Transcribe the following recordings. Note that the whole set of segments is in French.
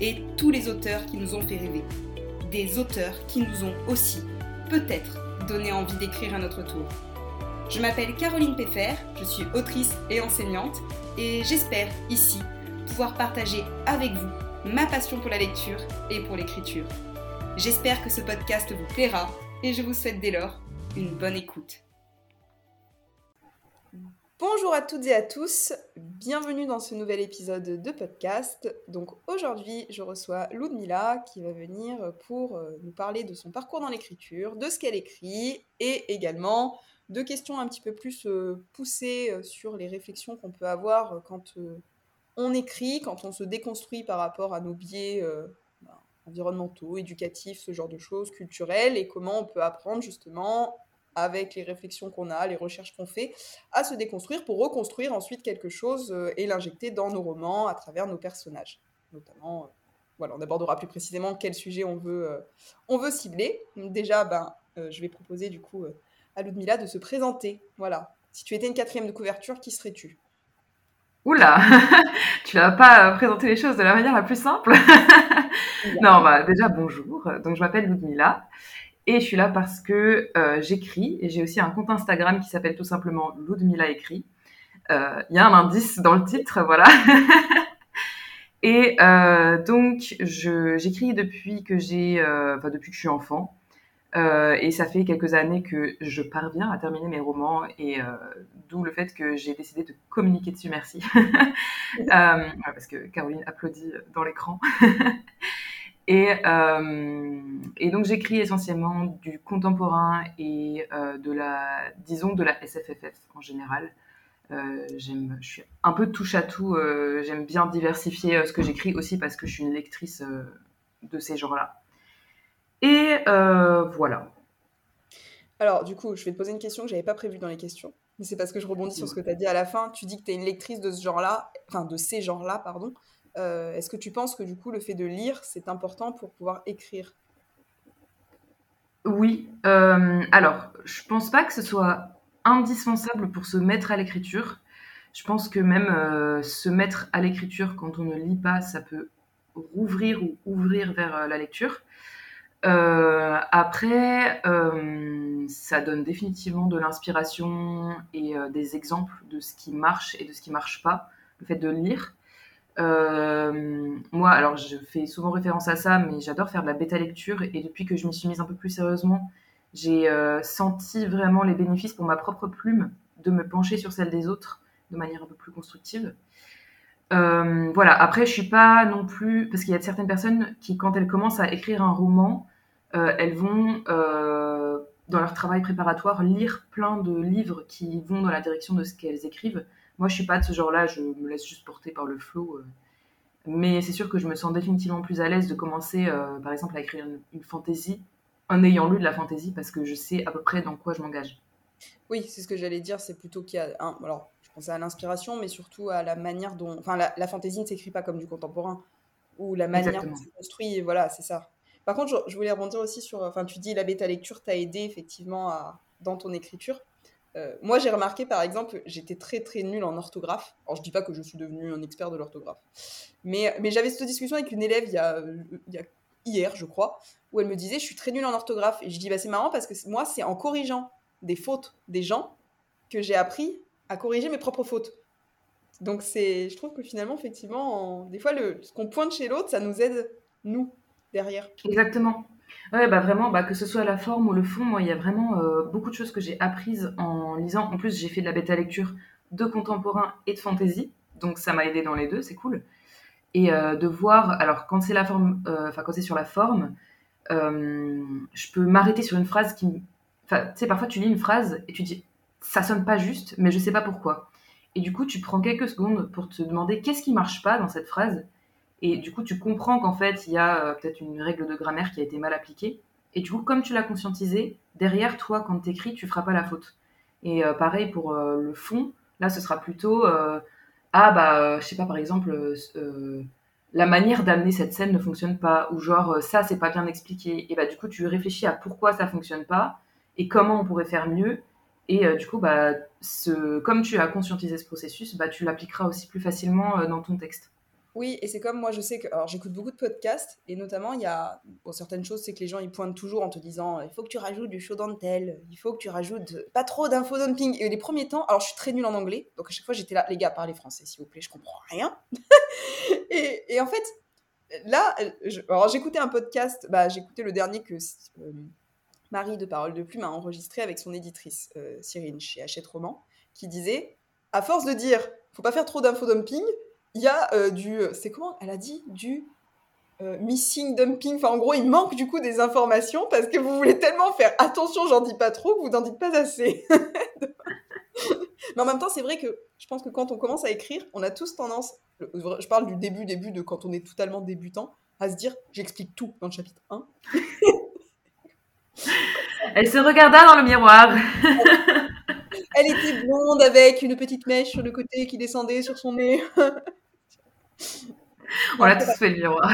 et tous les auteurs qui nous ont fait rêver. Des auteurs qui nous ont aussi, peut-être, donné envie d'écrire à notre tour. Je m'appelle Caroline Peffer, je suis autrice et enseignante, et j'espère ici pouvoir partager avec vous ma passion pour la lecture et pour l'écriture. J'espère que ce podcast vous plaira et je vous souhaite dès lors une bonne écoute. Bonjour à toutes et à tous, bienvenue dans ce nouvel épisode de podcast. Donc aujourd'hui, je reçois Ludmila qui va venir pour euh, nous parler de son parcours dans l'écriture, de ce qu'elle écrit et également de questions un petit peu plus euh, poussées euh, sur les réflexions qu'on peut avoir quand on écrit, quand on se déconstruit par rapport à nos biais ben, environnementaux, éducatifs, ce genre de choses, culturelles, et comment on peut apprendre justement avec les réflexions qu'on a, les recherches qu'on fait, à se déconstruire pour reconstruire ensuite quelque chose euh, et l'injecter dans nos romans à travers nos personnages. Notamment, euh, voilà, on abordera plus précisément quel sujet on veut, euh, on veut cibler. déjà, ben, je vais proposer du coup à Ludmila de se présenter. Voilà. Si tu étais une quatrième de couverture, qui serais-tu? Oula, tu vas pas présenter les choses de la manière la plus simple. non, bah, déjà bonjour. Donc je m'appelle Ludmila et je suis là parce que euh, j'écris et j'ai aussi un compte Instagram qui s'appelle tout simplement Ludmila écrit. Euh, il y a un indice dans le titre, voilà. et euh, donc j'écris depuis que j'ai, enfin depuis que je suis enfant. et ça fait quelques années que je parviens à terminer mes romans et d'où le fait que j'ai décidé de communiquer dessus. Merci, parce que Caroline applaudit dans l'écran. Et, euh, et donc j'écris essentiellement du contemporain et euh, de la, disons, de la SFFF en général. Euh, j'aime, je suis un peu touche à tout. J'aime bien diversifier ce que j'écris aussi parce que je suis une lectrice de ces genres-là. Et voilà. Alors du coup, je vais te poser une question que j'avais pas prévue dans les questions, mais c'est parce que je rebondis sur ce que tu as dit à la fin. Tu dis que tu es une lectrice de ce genre-là, enfin de ces genres-là, pardon. Euh, est-ce que tu penses que du coup le fait de lire, c'est important pour pouvoir écrire? Oui. Euh, alors, je pense pas que ce soit indispensable pour se mettre à l'écriture. Je pense que même euh, se mettre à l'écriture quand on ne lit pas, ça peut rouvrir ou ouvrir vers la lecture. après, ça donne définitivement de l'inspiration et des exemples de ce qui marche et de ce qui marche pas, le fait de lire. Euh, moi, alors je fais souvent référence à ça, mais j'adore faire de la bêta lecture et depuis que je m'y suis mise un peu plus sérieusement, j'ai euh, senti vraiment les bénéfices pour ma propre plume de me pencher sur celle des autres de manière un peu plus constructive. Euh, voilà, après je suis pas non plus, parce qu'il y a certaines personnes qui quand elles commencent à écrire un roman, elles vont dans leur travail préparatoire lire plein de livres qui vont dans la direction de ce qu'elles écrivent moi, je suis pas de ce genre-là, je me laisse juste porter par le flow. Euh. Mais c'est sûr que je me sens définitivement plus à l'aise de commencer, euh, par exemple, à écrire une, une fantaisie en ayant lu de la fantaisie parce que je sais à peu près dans quoi je m'engage. Oui, c'est ce que j'allais dire, c'est plutôt qu'il y a. Alors, je pensais à l'inspiration, mais surtout à la manière dont. Enfin, la, la fantaisie ne s'écrit pas comme du contemporain, ou la manière dont c'est construit, voilà, c'est ça. Par contre, je, voulais rebondir aussi sur. Enfin, tu dis la bêta lecture t'a aidé effectivement à, dans ton écriture. Euh, moi, j'ai remarqué, par exemple, j'étais très très nulle en orthographe. Alors, je dis pas que je suis devenue un expert de l'orthographe, mais, mais j'avais cette discussion avec une élève hier, je crois, où elle me disait je suis très nulle en orthographe. Et je dis bah, c'est marrant parce que moi, c'est en corrigeant des fautes des gens que j'ai appris à corriger mes propres fautes. Donc, c'est, je trouve que finalement, effectivement, des fois, le, ce qu'on pointe chez l'autre, ça nous aide, nous, derrière. Exactement. Ouais, bah vraiment, bah, que ce soit la forme ou le fond, moi, il y a vraiment euh, beaucoup de choses que j'ai apprises en lisant. En plus, j'ai fait de la bêta lecture de contemporain et de fantasy, donc ça m'a aidé dans les deux, c'est cool. Et euh, de voir, alors quand c'est la forme, euh, enfin quand c'est sur la forme, je peux m'arrêter sur une phrase qui, enfin, tu sais, parfois tu lis une phrase et tu dis, ça sonne pas juste, mais je sais pas pourquoi. Et du coup, tu prends quelques secondes pour te demander qu'est-ce qui marche pas dans cette phrase Et du coup, tu comprends qu'en fait, il y a euh, peut-être une règle de grammaire qui a été mal appliquée. Et du coup, comme tu l'as conscientisé, derrière toi, quand tu écris, tu feras pas la faute. Et euh, pareil pour euh, le fond, là, ce sera plutôt ah bah, je sais pas, par exemple, la manière d'amener cette scène ne fonctionne pas, ou genre ça, c'est pas bien expliqué. Et bah, du coup, tu réfléchis à pourquoi ça fonctionne pas et comment on pourrait faire mieux. Et du coup, bah, comme tu as conscientisé ce processus, bah, tu l'appliqueras aussi plus facilement dans ton texte. Oui, et c'est comme moi, je sais que. Alors, j'écoute beaucoup de podcasts, et notamment, il y a. Bon, certaines choses, c'est que les gens, ils pointent toujours en te disant il faut que tu rajoutes du show tel, il faut que tu rajoutes pas trop d'info dumping. Et les premiers temps, alors, je suis très nulle en anglais, donc à chaque fois, j'étais là, les gars, parlez français, s'il vous plaît, je comprends rien. et, en fait, là, alors, j'écoutais un podcast, bah, j'écoutais le dernier que. Euh, Marie de Parole de Plume a enregistré avec son éditrice, euh, Cyrine, chez Hachette Roman, qui disait à force de dire faut pas faire trop d'info dumping, il y a euh, du. Euh, c'est comment Elle a dit Du euh, missing dumping. Enfin, en gros, il manque du coup des informations parce que vous voulez tellement faire attention, j'en dis pas trop, que vous n'en dites pas assez. Mais en même temps, c'est vrai que je pense que quand on commence à écrire, on a tous tendance, je parle du début, début de quand on est totalement débutant, à se dire j'explique tout dans le chapitre 1. Elle se regarda dans le miroir. Elle était blonde avec une petite mèche sur le côté qui descendait sur son nez. On a tous fait le miroir.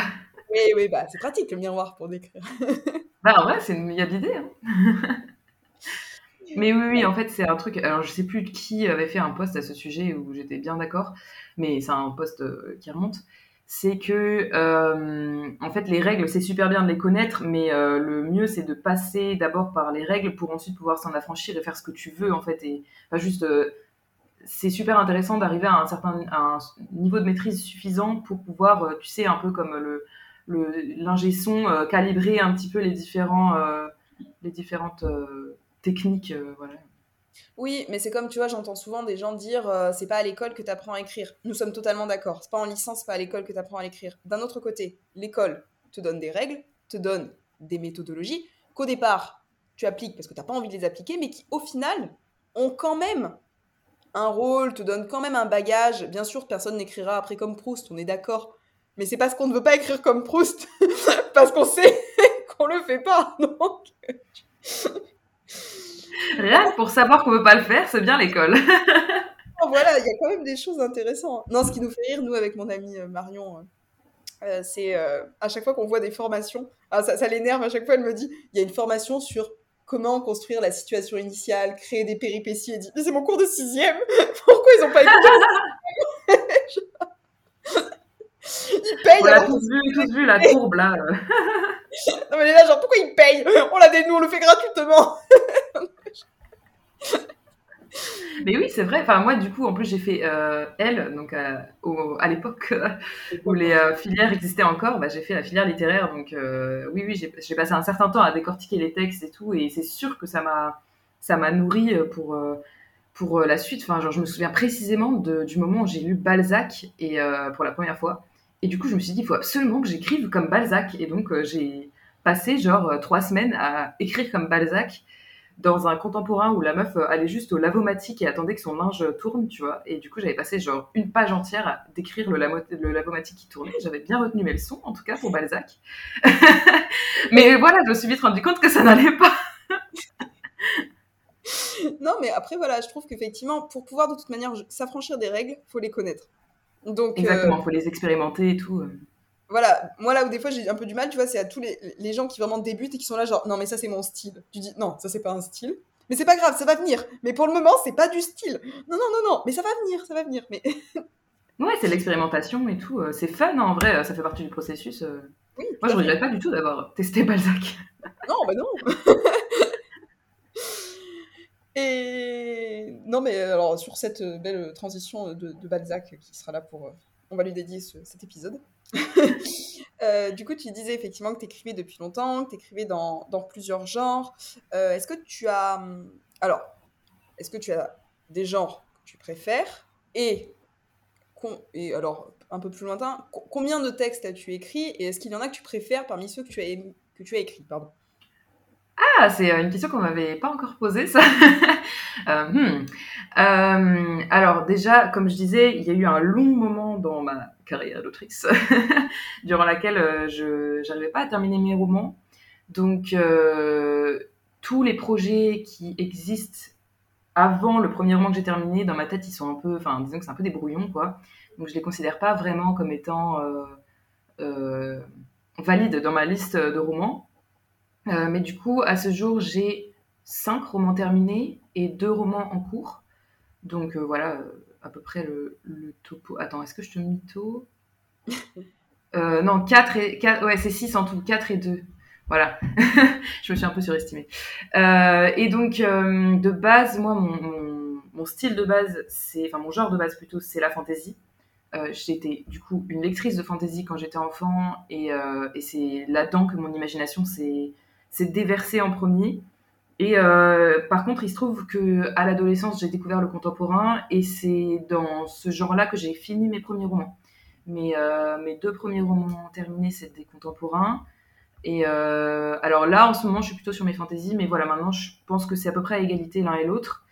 Oui, oui, bah, c'est pratique le miroir pour décrire. bah, en vrai, il y a de l'idée. Hein. mais oui, oui, en fait, c'est un truc. Alors, je sais plus qui avait fait un post à ce sujet où j'étais bien d'accord, mais c'est un post euh, qui remonte. C'est que, euh, en fait, les règles, c'est super bien de les connaître, mais euh, le mieux, c'est de passer d'abord par les règles pour ensuite pouvoir s'en affranchir et faire ce que tu veux, en fait, et pas juste c'est super intéressant d'arriver à un certain niveau de maîtrise suffisant pour pouvoir, euh, tu sais, un peu comme le l'ingé son, euh, calibrer un petit peu les différents euh, les différentes techniques, voilà. Oui, mais c'est comme tu vois, j'entends souvent des gens dire c'est pas à l'école que tu apprends à écrire. Nous sommes totalement d'accord. C'est pas en licence, c'est pas à l'école que tu apprends à écrire. D'un autre côté, l'école te donne des règles, te donne des méthodologies qu'au départ tu appliques parce que tu n'as pas envie de les appliquer, mais qui au final ont quand même un rôle te donne quand même un bagage. Bien sûr, personne n'écrira après comme Proust, on est d'accord. Mais c'est parce qu'on ne veut pas écrire comme Proust, parce qu'on sait qu'on le fait pas. Donc... Rien pour savoir qu'on veut pas le faire, c'est bien l'école. voilà, il y a quand même des choses intéressantes. Non, ce qui nous fait rire, nous, avec mon ami euh, Marion, euh, euh, c'est à chaque fois qu'on voit des formations, ah, ça, ça l'énerve, à chaque fois elle me dit, il y a une formation sur comment construire la situation initiale, créer des péripéties et dit mais c'est mon cours de sixième, pourquoi ils ont pas écouté Ils payent. On l'a tous vu, tous vu la courbe là. non mais là genre pourquoi ils payent? On l'a nous on le fait gratuitement. Mais oui, c'est vrai. Enfin, moi, du coup, en plus, j'ai fait euh, L, donc euh, à l'époque où les euh, filières existaient encore, bah, j'ai fait la filière littéraire. Donc, oui, oui, j'ai passé un certain temps à décortiquer les textes et tout, et c'est sûr que ça m'a ça m'a nourri pour pour la suite. Enfin, genre, je me souviens précisément de, du moment où j'ai lu Balzac et pour la première fois. Et du coup, je me suis dit, il faut absolument que j'écrive comme Balzac. Et donc, j'ai passé genre trois semaines à écrire comme Balzac dans un contemporain où la meuf euh, allait juste au lavomatique et attendait que son linge tourne, tu vois. Et du coup, j'avais passé genre une page entière à décrire le, le lavomatique qui tournait. J'avais bien retenu mes leçons, en tout cas pour Balzac. mais voilà, je me suis vite rendu compte que ça n'allait pas. non, mais après, voilà, je trouve qu'effectivement, pour pouvoir de toute manière s'affranchir des règles, faut les connaître. Donc, Exactement, il euh, faut les expérimenter et tout. Euh voilà, moi là où des fois j'ai un peu du mal, tu vois, c'est à tous les, gens qui vraiment débutent et qui sont là genre non mais ça c'est mon style. Tu dis non, ça c'est pas un style. Mais c'est pas grave, ça va venir. Mais pour le moment, c'est pas du style. Non non non non, mais ça va venir, ça va venir. Mais Ouais, c'est l'expérimentation et tout. Euh, c'est fun, hein, en vrai, ça fait partie du processus. Euh. Oui, Moi, je regrette pas du tout d'avoir testé Balzac. Non, bah non. et non, mais alors sur cette belle transition de, Balzac qui sera là pour. On va lui dédier cet épisode. Euh, du coup, tu disais effectivement que tu écrivais depuis longtemps, que tu écrivais dans, dans, plusieurs genres. Euh, est-ce que tu as. Hum, alors, est-ce que tu as des genres que tu préfères et, et alors, un peu plus lointain, combien de textes as-tu écrit et est-ce qu'il y en a que tu préfères parmi ceux que tu as, que tu as écrits pardon? Ah, c'est une question qu'on m'avait pas encore posée, ça. Euh, hmm. alors déjà, comme je disais, il y a eu un long moment dans ma carrière d'autrice, durant laquelle je n'arrivais pas à terminer mes romans. Donc, tous les projets qui existent avant le premier roman que j'ai terminé, dans ma tête, ils sont un peu, enfin, disons que c'est un peu des brouillons, quoi. Donc, je les considère pas vraiment comme étant valides dans ma liste de romans. Mais du coup, à ce jour, j'ai cinq romans terminés et deux romans en cours. Donc voilà, à peu près le, topo. Attends, est-ce que je te mytho euh, Non, 4 et 4, ouais, c'est 6 en tout, 4 et 2. Voilà, je me suis un peu surestimée. Euh, et donc, euh, de base, moi, mon, mon, style de base, c'est, enfin, mon genre de base plutôt, c'est la fantasy. j'étais du coup une lectrice de fantasy quand j'étais enfant, et, et c'est là-dedans que mon imagination s'est déversée en premier. Et euh, par contre, il se trouve que à l'adolescence, j'ai découvert le contemporain et c'est dans ce genre-là que j'ai fini mes premiers romans. Mes, euh, mes deux premiers romans terminés, c'est des contemporains. Et euh, alors là, en ce moment, je suis plutôt sur mes fantaisies, mais voilà, maintenant, je pense que c'est à peu près à égalité l'un et l'autre.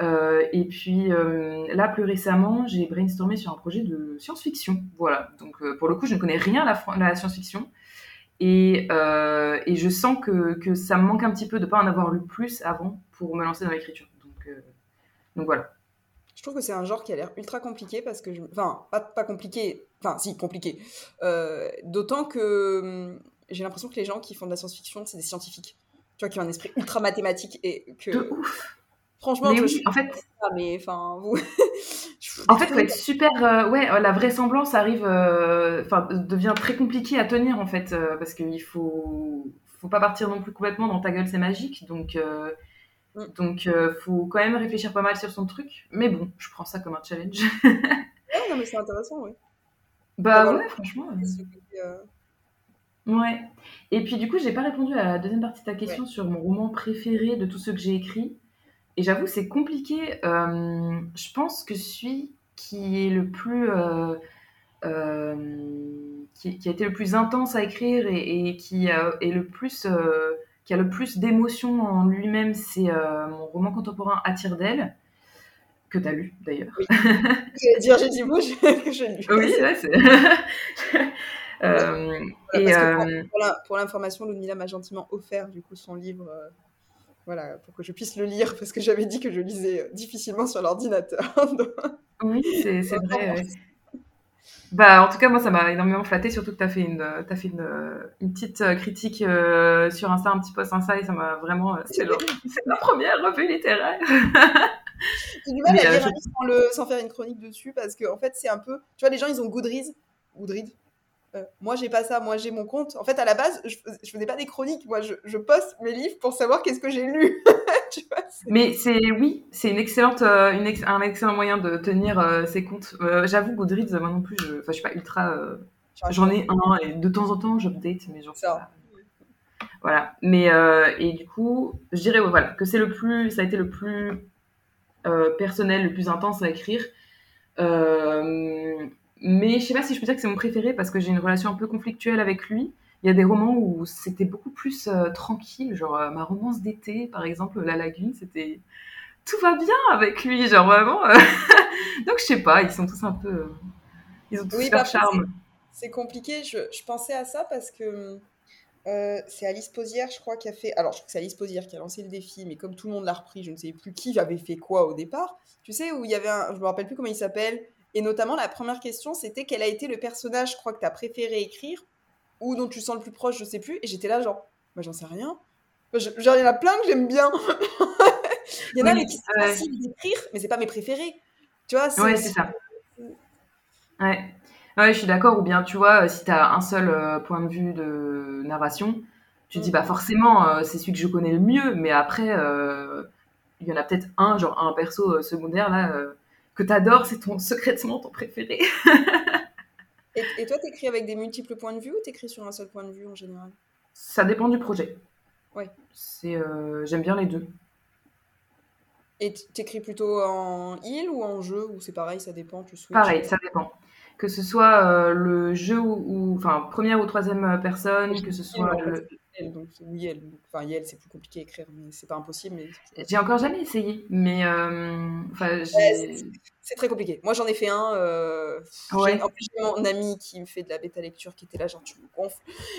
et puis là, plus récemment, j'ai brainstormé sur un projet de science-fiction. Voilà, donc pour le coup, je ne connais rien à la science-fiction. Euh, et, je sens que, que, ça me manque un petit peu de ne pas en avoir lu plus avant pour me lancer dans l'écriture. Donc, euh, donc voilà. Je trouve que c'est un genre qui a l'air ultra compliqué parce que, je... enfin, pas, pas compliqué, enfin, si, compliqué. Euh, d'autant que hum, j'ai l'impression que les gens qui font de la science-fiction, c'est des scientifiques. Tu vois, qui ont un esprit ultra mathématique et que. De ouf! Franchement, je oui, en fait, mais enfin, vous... en fait, faut être super. Euh, ouais, la vraisemblance arrive, euh, enfin, devient très compliqué à tenir en fait, euh, parce qu'il faut, faut pas partir non plus complètement dans ta gueule, c'est magique, donc. Mm. Donc, faut quand même réfléchir pas mal sur son truc. Mais bon, je prends ça comme un challenge. ouais, non, mais c'est intéressant, oui. Bah ouais, franchement. Ouais. Et puis, du coup, j'ai pas répondu à la deuxième partie de ta question sur mon roman préféré de tous ceux que j'ai écrits. Et j'avoue, c'est compliqué. Euh, je pense que celui qui est le plus. Euh, euh, qui, a été le plus intense à écrire et, qui est le plus. qui a le plus d'émotions en lui-même, c'est mon roman contemporain Attire d'elle, que tu as lu d'ailleurs. Oui. J'allais dire, j'ai dit, moi, j'ai lu. Oui, ouais, c'est. et, pour l'information, Ludmilla m'a gentiment offert du coup son livre voilà, pour que je puisse le lire, parce que j'avais dit que je lisais difficilement sur l'ordinateur. oui, c'est vrai. Bah, en tout cas, moi, ça m'a énormément flatté, surtout que tu as fait une, as fait une, une petite euh, critique euh, sur Insta, un petit post Insta, et ça m'a vraiment. Euh, c'est la première revue littéraire. J'ai du mal à lire sans, le, sans faire une chronique dessus, parce que, en fait, c'est un peu. Tu vois, les gens, ils ont Goodreads. Goodreads euh, moi j'ai pas ça, moi j'ai mon compte. En fait, à la base, je, je faisais pas des chroniques, moi je, je poste mes livres pour savoir qu'est-ce que j'ai lu. Mais c'est oui, c'est une excellente, euh, une un excellent moyen de tenir euh, ses comptes. J'avoue, Goodreads, moi non plus, je, je suis pas ultra. J'en ai un et de temps en temps j'update, mais genre. Ça. Voilà. Mais et du coup, je dirais voilà que c'est le plus, ça a été le plus personnel, le plus intense à écrire. Mais je sais pas si je peux dire que c'est mon préféré parce que j'ai une relation un peu conflictuelle avec lui. Il y a des romans où c'était beaucoup plus euh, tranquille, genre euh, ma romance d'été, par exemple, La Lagune, c'était tout va bien avec lui, genre vraiment. Euh. Donc je sais pas, ils sont tous un peu, ils ont tous oui, leur bah, charme. C'est compliqué. Je, je, pensais à ça parce que c'est Alice Posière, je crois, qui a fait. Alors je crois que c'est Alice Posière qui a lancé le défi, mais comme tout le monde l'a repris, je ne sais plus qui avait fait quoi au départ. Tu sais où il y avait un, je me rappelle plus comment il s'appelle et notamment, la première question, c'était quel a été le personnage, je crois, que tu as préféré écrire ou dont tu sens le plus proche, je sais plus. Et j'étais là, genre, moi, j'en sais rien. genre, il y en a plein que j'aime bien. il y en a qui sont faciles d'écrire, mais c'est pas mes préférés. Tu vois Ouais, c'est ça. Ouais. ouais, je suis d'accord. Ou bien, tu vois, si tu as un seul euh, point de vue de narration, tu te dis, bah forcément, euh, c'est celui que je connais le mieux. Mais après, euh, il y en a peut-être un, genre un perso secondaire, là que tu adores, c'est ton secrètement ton préféré. et, et, toi, t'écris avec des multiples points de vue ou t'écris sur un seul point de vue en général? Ça dépend du projet. Ouais. C'est, euh, j'aime bien les deux. Et t'écris plutôt en île ou en jeu ou c'est pareil, ça dépend, tu Pareil, ça dépend. Que ce soit euh, le jeu ou, enfin première ou troisième personne, que ce soit le, donc oui, elle. Enfin, Yel, c'est plus compliqué à écrire, mais c'est pas impossible. Mais... J'ai encore jamais essayé, mais euh, enfin, c'est très compliqué. Moi, j'en ai fait un. Euh, Ouais. En plus, j'ai mon amie qui me fait de la bêta lecture qui était là, genre, tu me gonfles.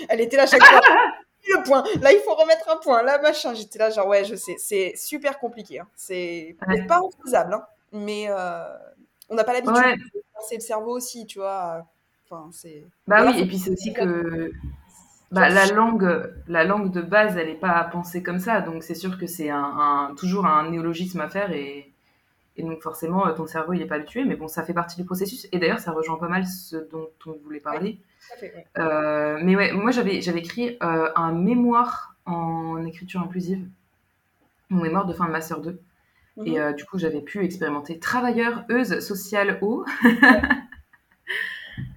Elle était là chaque fois. Le point. Là, il faut remettre un point. Là, machin. J'étais là, genre, ouais, je sais. C'est super compliqué. hein. C'est Ouais. c'est pas infaisable, hein. mais euh, on n'a pas l'habitude forcer le cerveau aussi, tu vois. Enfin, c'est. Bah Voilà, oui, et puis c'est aussi que bah, la langue, la langue de base, elle n'est pas pensée comme ça, donc c'est sûr que c'est un, un- toujours un néologisme à faire et, et donc forcément euh, ton cerveau il n'est pas habitué, mais bon ça fait partie du processus et d'ailleurs ça rejoint pas mal ce dont on voulait parler. fait. Euh, mais ouais, moi j'avais j'avais écrit euh, un mémoire en écriture inclusive, mon mémoire de fin de master 2. Mhm. Et euh, du coup, j'avais pu expérimenter travailleur, euse, social, eau.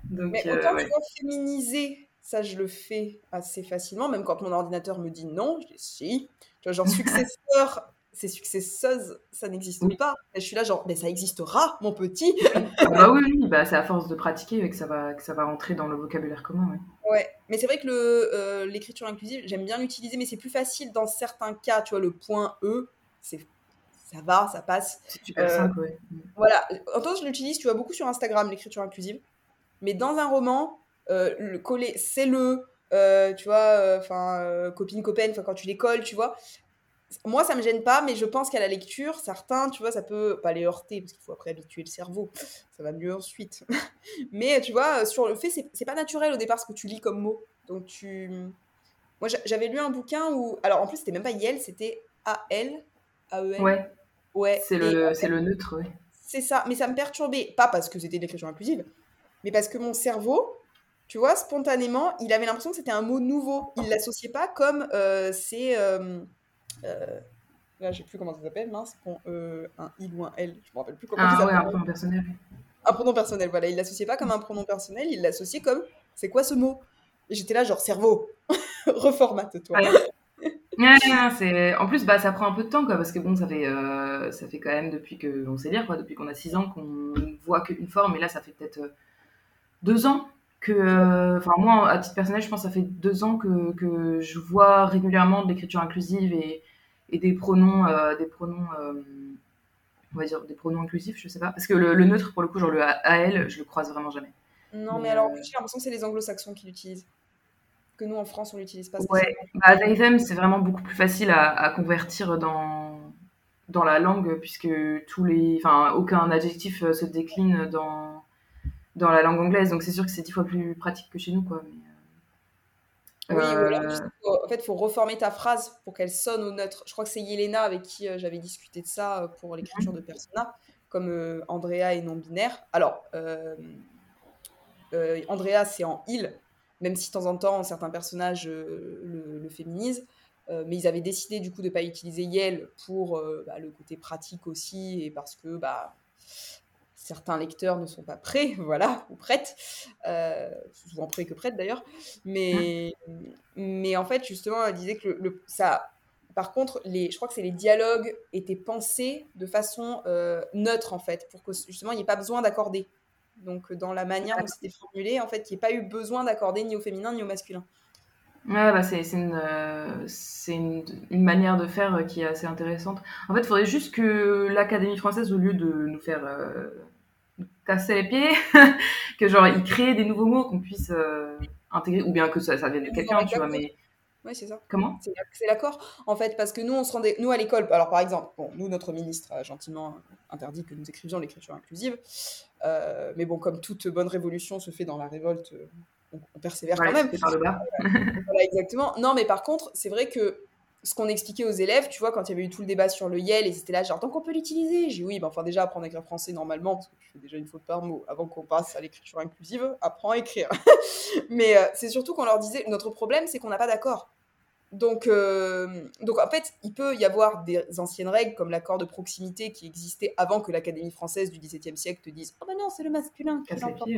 Donc, Mais autant ouais. tu vois, féminiser, ça je le fais assez facilement, même quand mon ordinateur me dit non, je dis si. Tu vois, genre successeur, c'est successeuse, ça n'existe Oui. pas. Et je suis là, genre, mais ça existera, mon petit. Ah bah oui, oui, bah, c'est à force de pratiquer que ça va, que ça va rentrer dans le vocabulaire commun. ouais. Ouais, mais c'est vrai que euh, l'écriture inclusive, j'aime bien l'utiliser, mais c'est plus facile dans certains cas. Tu vois, le point E, c'est, ça va, ça passe. C'est super Euh, simple, ouais. Voilà. En tout cas, je l'utilise, tu vois, beaucoup sur Instagram, l'écriture inclusive. Mais dans un roman, le coller, c'est le, euh, tu vois, enfin, euh, copine, copaine, enfin, quand tu les colles, tu vois. Moi, ça me gêne pas, mais je pense qu'à la lecture, certains, tu vois, ça peut pas les heurter, parce qu'il faut après habituer le cerveau. Ça va mieux ensuite. mais tu vois, sur le fait, c'est pas naturel au départ ce que tu lis comme mot. Donc tu. Moi, j'a- j'avais lu un bouquin où. Alors, en plus, c'était même pas Yel, c'était A-L, A-E-L. Ouais, Ouais. c'est le, c'est le neutre, ouais. c'est ça, mais ça me perturbait. Pas parce que c'était de l'écriture inclusive, mais parce que mon cerveau, tu vois, spontanément, il avait l'impression que c'était un mot nouveau. Il l'associait pas comme euh, c'est. euh, euh, là, je sais plus comment ça s'appelle, mince, bon, euh, un il ou un elle, je me rappelle plus comment ça Ah ouais, s'appelle. un pronom personnel. Un pronom personnel, voilà. Il l'associait pas comme un pronom personnel, il l'associait comme c'est quoi ce mot? Et j'étais là, genre, cerveau, reformate-toi. Ouais. Ouais, ouais, c'est... En plus, bah, ça prend un peu de temps, quoi, parce que bon, ça fait, euh, ça fait quand même depuis qu'on sait lire, quoi, depuis qu'on a 6 ans, qu'on voit qu'une forme, et là, ça fait peut-être euh, deux ans que. euh, Enfin, moi, à titre personnel, je pense que ça fait deux ans que, que je vois régulièrement de l'écriture inclusive et, et des pronoms, euh, des pronoms, euh, on va dire, des pronoms inclusifs, je sais pas. Parce que le, le neutre, pour le coup, genre le AL, je le croise vraiment jamais. Non, mais Mais, alors, j'ai l'impression que c'est les anglo-saxons qui l'utilisent. Que nous, en France, on l'utilise pas Ouais, bah, they, them, c'est vraiment beaucoup plus facile à, à convertir dans, dans la langue, puisque tous les, enfin, aucun adjectif se décline dans, dans la langue anglaise, donc c'est sûr que c'est dix fois plus pratique que chez nous, quoi. Mais, Oui, euh, ou alors, juste, faut- en fait, il faut reformer ta phrase pour qu'elle sonne au neutre. Je crois que c'est Yelena avec qui euh, j'avais discuté de ça euh, pour l'écriture de persona, comme euh, Andrea est non-binaire. Alors, euh, euh, Andrea, c'est en il, même si de temps en temps, certains personnages euh, le, le féminisent. Euh, mais ils avaient décidé du coup de ne pas utiliser Yel pour euh, bah, le côté pratique aussi et parce que bah, certains lecteurs ne sont pas prêts, voilà, ou prêtes, euh, souvent prêts que prêtes d'ailleurs. Mais, mais en fait, justement, elle disait que le, le- ça. Par contre, les, je crois que c'est les dialogues étaient pensés de façon euh, neutre en fait, pour que justement il n'y ait pas besoin d'accorder. Donc dans la manière dont c'était formulé, en fait, il n'y ait pas eu besoin d'accorder ni au féminin ni au masculin. Ouais, bah c'est une, euh, une, une manière de faire qui est assez intéressante. En fait, il faudrait juste que l'Académie française, au lieu de nous faire euh, casser les pieds, que genre ils créent des nouveaux mots qu'on puisse euh, intégrer, ou bien que ça, ça vienne de quelqu'un, tu vois, mais Oui, c'est ça. comment? C'est l'accord, en fait, parce que nous, on se rendait, nous à l'école, alors par exemple, bon, nous, notre ministre a gentiment interdit que nous écrivions l'écriture inclusive, euh, mais bon, comme toute bonne révolution se fait dans la révolte, euh, on, on persévère Ouais, quand même. par le bas. Voilà, exactement. Non, mais par contre, c'est vrai que ce qu'on expliquait aux élèves, tu vois, quand il y avait eu tout le débat sur le YEL, et c'était là, genre, tant qu'on peut l'utiliser, j'ai dit oui, ben, enfin, déjà, apprendre à écrire français normalement, parce que tu fais déjà une faute par mot, avant qu'on passe à l'écriture inclusive, apprends à écrire. mais euh, c'est surtout qu'on leur disait, notre problème, c'est qu'on n'a pas d'accord. Donc, euh, donc, en fait, il peut y avoir des anciennes règles, comme l'accord de proximité qui existait avant que l'Académie française du XVIIe siècle te dise, oh ben non, c'est le masculin qui les l'emporte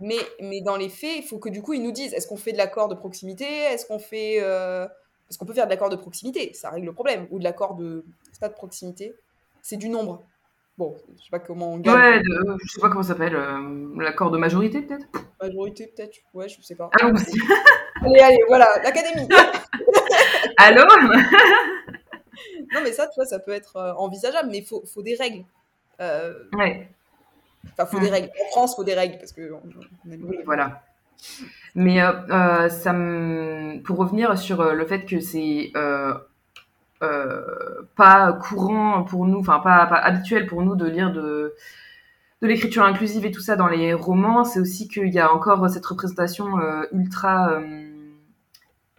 mais, mais dans les faits, il faut que du coup, ils nous disent est-ce qu'on fait de l'accord de proximité? Est-ce qu'on fait. euh, Est-ce qu'on peut faire de l'accord de proximité Ça règle le problème. Ou de l'accord de. C'est pas de proximité, c'est du nombre. Bon, je sais pas comment on gagne. Ouais, de- je sais pas comment ça s'appelle, euh, l'accord de majorité peut-être? Majorité, peut-être Ouais, je sais pas. Allons-y. Allez, allez, voilà, l'académie Allô? Non, mais ça, tu vois, ça peut être euh, envisageable, mais il faut, faut des règles. ouais. Enfin, faut des mm. règles. En France, faut des règles parce que. Oui, voilà. Mais ça me... pour revenir sur le fait que c'est pas courant pour nous, enfin pas, habituel pour nous de lire de, de l'écriture inclusive et tout ça dans les romans, c'est aussi qu'il y a encore cette représentation ultra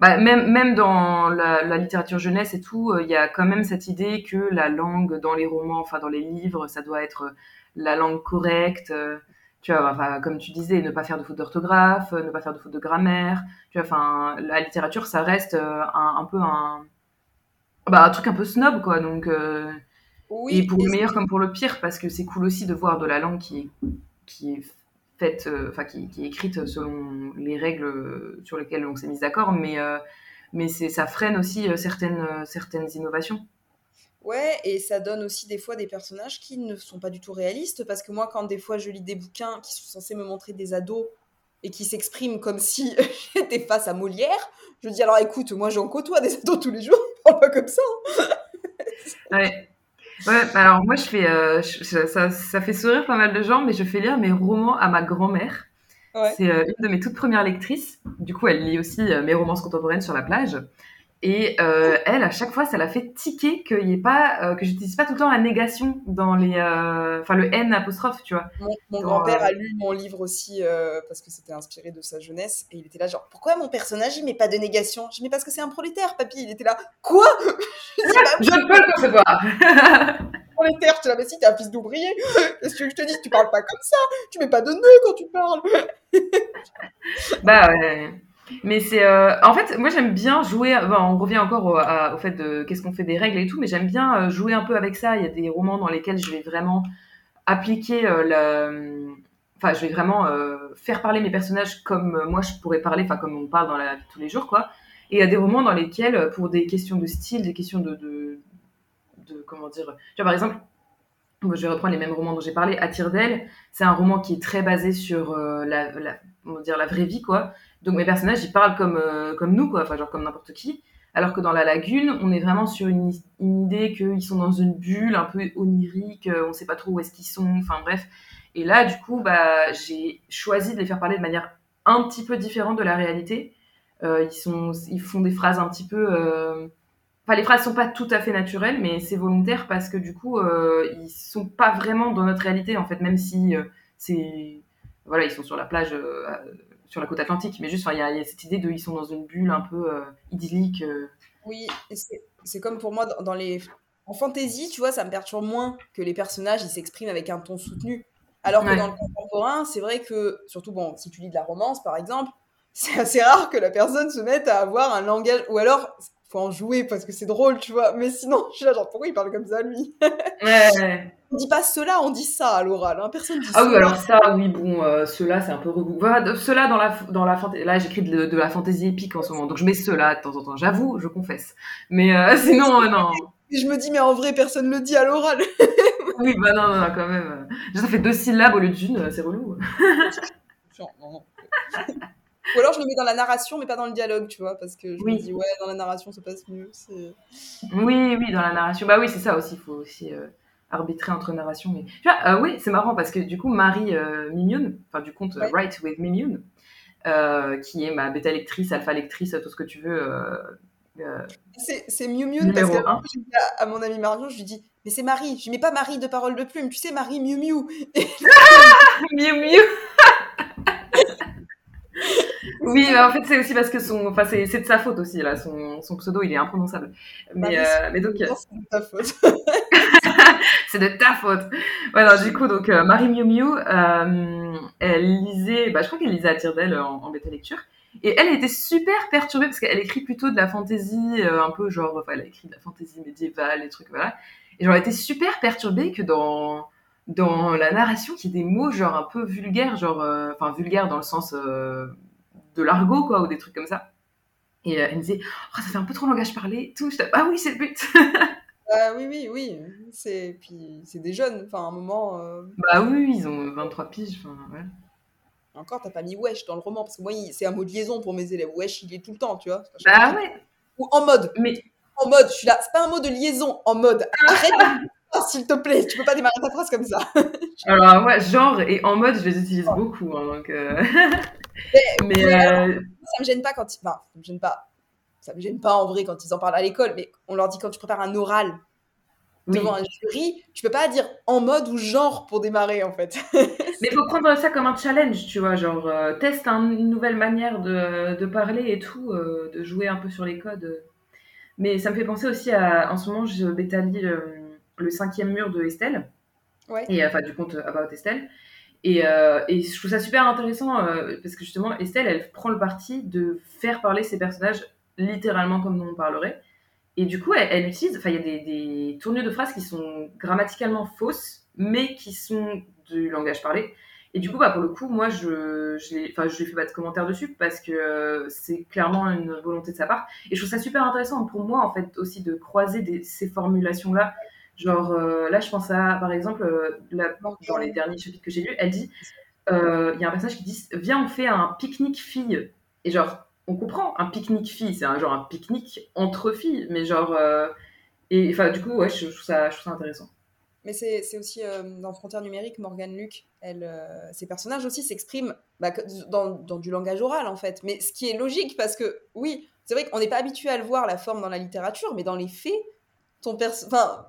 bah, même, même dans la, littérature jeunesse et tout, euh, il y a quand même cette idée que la langue dans les romans, enfin dans les livres, ça doit être la langue correcte. Euh, tu vois, enfin, comme tu disais, ne pas faire de faute d'orthographe, ne pas faire de faute de grammaire. Tu vois, enfin, la littérature, ça reste euh, un, un peu un, bah, un truc un peu snob, quoi. Donc, oui, et pour le meilleur comme pour le pire, parce que c'est cool aussi de voir de la langue qui est, qui est euh, enfin qui, est écrite selon les règles sur lesquelles on s'est mis d'accord, mais euh, mais c'est ça freine aussi euh, certaines certaines innovations. Ouais, et ça donne aussi des fois des personnages qui ne sont pas du tout réalistes, parce que moi, quand des fois je lis des bouquins qui sont censés me montrer des ados et qui s'expriment comme si j'étais face à Molière, je dis alors écoute, moi j'en côtoie des ados tous les jours, parle pas comme ça. Hein. ouais. Ouais, bah alors moi je fais, euh, ça, ça, fait sourire pas mal de gens, mais je fais lire mes romans à ma grand-mère. C'est euh, une de mes toutes premières lectrices. Du coup, elle lit aussi euh, mes romances contemporaines sur la plage. Et euh, elle, à chaque fois, ça l'a fait tiquer qu'il y ait pas, euh, que j'utilise pas tout le temps la négation dans les, euh, enfin le N apostrophe, tu vois. Mon, grand-père a lu mon livre aussi parce que c'était inspiré de sa jeunesse et il était là genre pourquoi mon personnage il met pas de négation? Je mais parce que c'est un prolétaire, papy. Il était là quoi? Je, ne peux le concevoir. prolétaire, je te mais si t'es un fils d'ouvrier. Qu'est-ce que je te dis? Tu parles pas comme ça. Tu mets pas de nœud quand tu parles. bah ouais. Mais c'est, euh, en fait, moi j'aime bien jouer. on revient encore au, fait de qu'est-ce qu'on fait des règles et tout, mais j'aime bien euh, jouer un peu avec ça. Il y a des romans dans lesquels je vais vraiment appliquer euh, la, enfin, je vais vraiment faire parler mes personnages comme moi je pourrais parler, enfin comme on parle dans la vie tous les jours, quoi. Et il y a des romans dans lesquels, pour des questions de style, des questions de, de, comment dire, tu vois, par exemple, je vais reprendre les mêmes romans dont j'ai parlé. À d'elle, c'est un roman qui est très basé sur la, dire, la vraie vie, quoi. Donc mes personnages, ils parlent comme, euh, comme nous, quoi, enfin genre comme n'importe qui. Alors que dans la lagune, on est vraiment sur une, idée qu'ils sont dans une bulle un peu onirique, euh, on sait pas trop où est-ce qu'ils sont, enfin bref. Et là, du coup, bah, j'ai choisi de les faire parler de manière un petit peu différente de la réalité. Euh, ils, sont, ils font des phrases un petit peu... Enfin, les phrases sont pas tout à fait naturelles, mais c'est volontaire parce que du coup, ils sont pas vraiment dans notre réalité, en fait, même si c'est... Voilà, ils sont sur la plage sur la côte atlantique, mais juste, il y, a cette idée de, ils sont dans une bulle un peu euh, idyllique. Euh. Oui, c'est comme pour moi dans, les, en fantasy, tu vois, ça me perturbe moins que les personnages, ils s'expriment avec un ton soutenu. Alors que dans le contemporain, c'est vrai que, surtout, bon, si tu lis de la romance, par exemple, c'est assez rare que la personne se mette à avoir un langage, ou alors, faut en jouer parce que c'est drôle, tu vois. Mais sinon, je suis là, genre, pourquoi il parle comme ça, lui? Ouais. On dit pas cela, on dit ça à l'oral. Hein. Personne dit ah oui, alors ça, oui, bon, euh, cela, c'est un peu regou. Voilà, cela dans la, dans la Là, j'écris de, la fantaisie épique en ce moment, donc je mets cela de temps en temps. J'avoue, je confesse. Mais euh, sinon, euh, non. Je me dis, mais en vrai, personne le dit à l'oral. oui, bah non, non, quand même. Ça fait deux syllabes au lieu d'une, c'est relou. non, non. Ou alors je le mets dans la narration, mais pas dans le dialogue, tu vois, parce que je me dis, ouais, dans la narration, ça passe mieux. Oui, oui, dans la narration. Bah oui, c'est ça aussi, il faut aussi euh, arbitrer entre narration. Mais... Tu vois, euh, oui, c'est marrant, parce que du coup, Marie euh, enfin du compte Write with Mimune, qui est ma bêta lectrice, alpha lectrice, tout ce que tu veux. c'est Miu, parce que à, à, mon ami Marion, je lui dis, mais c'est Marie, je mets pas Marie de parole de plume, tu sais, Marie Miu Miu. Miu Miu oui, mais en fait, c'est aussi parce que son. Enfin, c'est de sa faute aussi, là. Son, son pseudo, il est imprononçable. Mais, bah, euh, mais donc. C'est de ta faute. c'est de ta faute. Ouais, du coup, donc, euh, Marie Miu Miu, euh, elle lisait. Bah, je crois qu'elle lisait à tire d'elle en, bêta lecture. Et elle était super perturbée parce qu'elle écrit plutôt de la fantaisie, un peu genre. Enfin, elle écrit de la fantaisie médiévale, et trucs, voilà. Et genre, elle était super perturbée que dans dans la narration qui y des mots genre un peu vulgaires, genre enfin vulgaires dans le sens de l'argot, quoi, ou des trucs comme ça. Et euh, elle me disait, oh, ça fait un peu trop langage parlé, tout. ah oui, c'est le but. Ah oui, oui, oui. C'est puis c'est des jeunes. Enfin, à un moment. Euh, bah oui, ils ont 23 piges. Enfin, ouais. Encore, t'as pas mis wesh dans le roman parce que moi, c'est un mot de liaison pour mes élèves. Wesh, il est tout le temps, tu vois. Bah ouais. Ou en mode. Mais en mode, je suis là. C'est pas un mot de liaison. En mode. Arrête. s'il te plaît, tu peux pas démarrer ta phrase comme ça. Alors moi, genre et en mode, je les utilise beaucoup, hein, donc. Euh... Mais, euh, ça me gêne pas quand, ils... enfin, ça me gêne pas. Ça me gêne pas en vrai quand ils en parlent à l'école, mais on leur dit quand tu prépares un oral devant un jury, tu peux pas dire en mode ou genre pour démarrer en fait. mais il faut prendre ça comme un challenge, tu vois, genre euh, teste une nouvelle manière de, de parler et tout, euh, de jouer un peu sur les codes. Mais ça me fait penser aussi à, en ce moment, je bétalie le cinquième mur de Estelle. Ouais. Et enfin du conte About Estelle. Et, euh, et, je trouve ça super intéressant euh, parce que justement, Estelle, elle prend le parti de faire parler ses personnages littéralement comme on parlerait. Et du coup, elle, utilise, enfin, il y a des, des, tournures de phrases qui sont grammaticalement fausses, mais qui sont du langage parlé. Et du coup, bah, pour le coup, moi, je, enfin, je lui fais pas de commentaires dessus parce que euh, c'est clairement une volonté de sa part. Et je trouve ça super intéressant pour moi, en fait, aussi de croiser ces formulations-là Genre, euh, là, je pense à, par exemple, euh, dans les derniers chapitres que j'ai lus, elle dit il y a un personnage qui dit Viens, on fait un pique-nique fille. Et genre, on comprend, un pique-nique fille, c'est un genre un pique-nique entre filles, mais genre. et enfin, du coup, ouais, je, trouve, ça, intéressant. Mais c'est aussi dans Frontières numériques, Morgane Luc, elle, ses personnages aussi s'expriment bah, dans, dans, du langage oral en fait. Mais ce qui est logique parce que oui, c'est vrai qu'on n'est pas habitué à le voir la forme dans la littérature, mais dans les faits, ton perso... Enfin,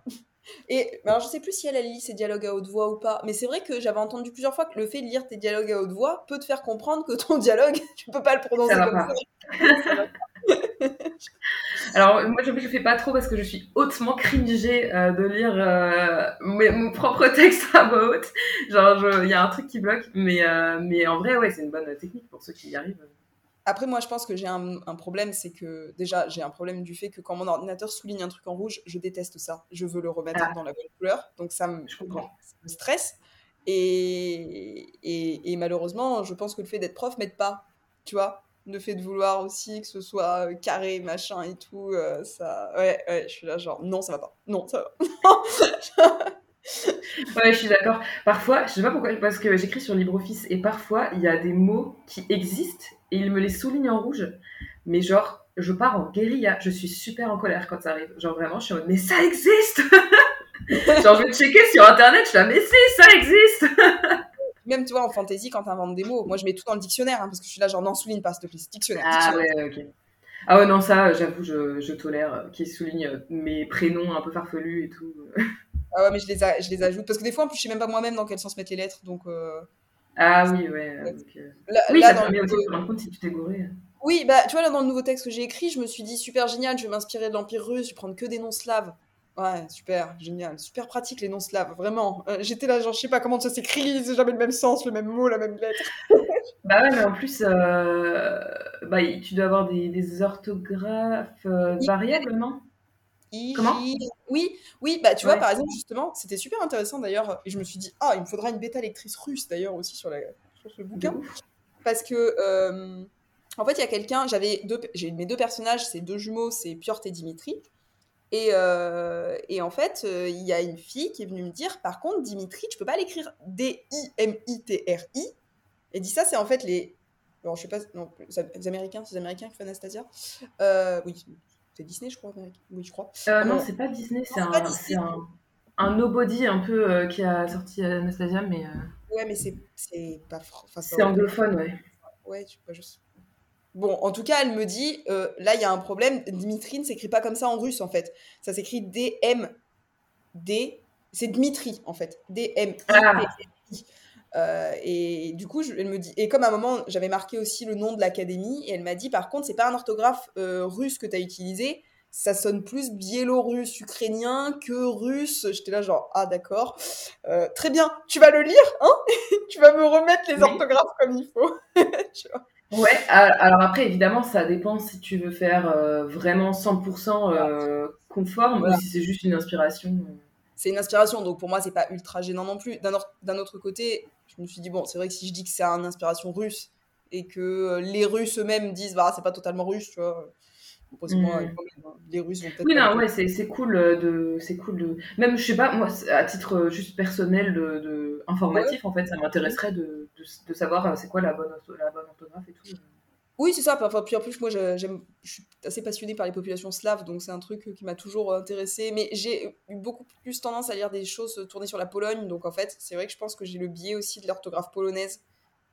et alors, je sais plus si elle, lit ses dialogues à haute voix ou pas, mais c'est vrai que j'avais entendu plusieurs fois que le fait de lire tes dialogues à haute voix peut te faire comprendre que ton dialogue, tu peux pas le prononcer comme ça. alors, moi, je ne fais pas trop parce que je suis hautement cringée euh, de lire euh, mon propre texte à voix haute. Genre, il y a un truc qui bloque, mais, euh, mais en vrai, ouais, c'est une bonne technique pour ceux qui y arrivent. Après, moi, je pense que j'ai un, problème, c'est que déjà, j'ai un problème du fait que quand mon ordinateur souligne un truc en rouge, je déteste ça. Je veux le remettre ah. dans la bonne couleur. Donc, ça me, je me stresse. Et, et, malheureusement, je pense que le fait d'être prof m'aide pas. Tu vois Le fait de vouloir aussi que ce soit euh, carré, machin et tout, euh, ça. Ouais, ouais, je suis là, genre, non, ça va pas. Non, ça va. ouais, je suis d'accord. Parfois, je sais pas pourquoi, parce que j'écris sur LibreOffice et parfois, il y a des mots qui existent et il me les souligne en rouge. Mais genre, je pars en guérilla. Je suis super en colère quand ça arrive. Genre vraiment, je suis en mode, mais ça existe Genre, je vais checker sur internet, je suis là, mais si, ça existe Même, tu vois, en fantasy, quand t'inventes des mots, moi je mets tout dans le dictionnaire, hein, parce que je suis là, genre, non, souligne pas, s'il te plaît, c'est dictionnaire. Ah ouais, ok. Ah ouais, non, ça, j'avoue, je, je tolère euh, qu'ils soulignent euh, mes prénoms un peu farfelus et tout. Ah ouais, mais je les, je les ajoute, parce que des fois, en plus, je sais même pas moi-même dans quel sens mettre les lettres, donc. Euh, ah oui, ouais. Là, oui, ça permet aussi de se rendre compte si tu t'es gouré. Oui, bah tu vois, là, dans le nouveau texte que j'ai écrit, je me suis dit, super génial, je vais m'inspirer de l'Empire russe, je vais prendre que des noms slaves. Ouais, super, génial. Super pratique les noms slaves, vraiment. Euh, j'étais là, genre, je sais pas comment ça s'écrit, c'est jamais le même sens, le même mot, la même lettre. bah ouais, mais en plus, euh, bah, tu dois avoir des, des orthographes euh, variables, non? Comment? Oui, oui, bah tu vois, par exemple, justement, c'était super intéressant d'ailleurs, et je me suis dit, ah, il me faudra une bêta lectrice russe d'ailleurs aussi sur, la, sur ce bouquin, parce que, euh, en fait, il y a quelqu'un, j'avais deux, j'ai mes deux personnages, c'est deux jumeaux, c'est Piotr et Dimitri, et, euh, et en fait, euh, il y a une fille qui est venue me dire, par contre, Dimitri, tu peux pas l'écrire D-I-M-I-T-R-I, et dit ça, c'est en fait les... Alors, je sais pas, non, les Américains, c'est les Américains qui font Anastasia Oui, c'est Disney, je crois. Oui, je crois. Euh, non, c'est pas Disney, c'est un, un, nobody un peu euh, qui a sorti Anastasia, mais. Euh, ouais, mais c'est pas. Enfin, c'est anglophone, ouais. Ouais, tu peux juste. Bon, en tout cas, elle me dit, là, il y a un problème. Dimitri ne s'écrit pas comme ça en russe, en fait. Ça s'écrit D-M-D. C'est Dmitri, en fait. D-M-I. Euh, et du coup, elle me dit, et comme à un moment, j'avais marqué aussi le nom de l'académie, et elle m'a dit, par contre, c'est pas un orthographe euh, russe que tu as utilisé, ça sonne plus biélorusse, ukrainien que russe. J'étais là, genre, ah d'accord, euh, très bien, tu vas le lire, hein? Tu vas me remettre les orthographes comme il faut. Ouais, alors après, évidemment, ça dépend si tu veux faire vraiment 100% conforme ou si c'est juste une inspiration c'est une inspiration, donc pour moi, c'est pas ultra gênant non plus. D'un autre côté, je me suis dit, bon, c'est vrai que si je dis que c'est une inspiration russe et que euh, les Russes eux-mêmes disent, bah, c'est pas totalement russe, tu vois. Hmm. Les Russes vont peut-être. Oui, non, ouais, c'est cool de. C'est cool de. Même, je sais pas, moi, à titre euh, juste personnel, de, informatif, en fait, ça m'intéresserait de, de, savoir euh, c'est quoi la bonne, la bonne orthographe et tout. Oui, c'est ça. Enfin, puis en plus, moi, j'aime, je suis assez passionnée par les populations slaves, donc c'est un truc qui m'a toujours intéressée. Mais j'ai eu beaucoup plus tendance à lire des choses tournées sur la Pologne, donc en fait, c'est vrai que je pense que j'ai le biais aussi de l'orthographe polonaise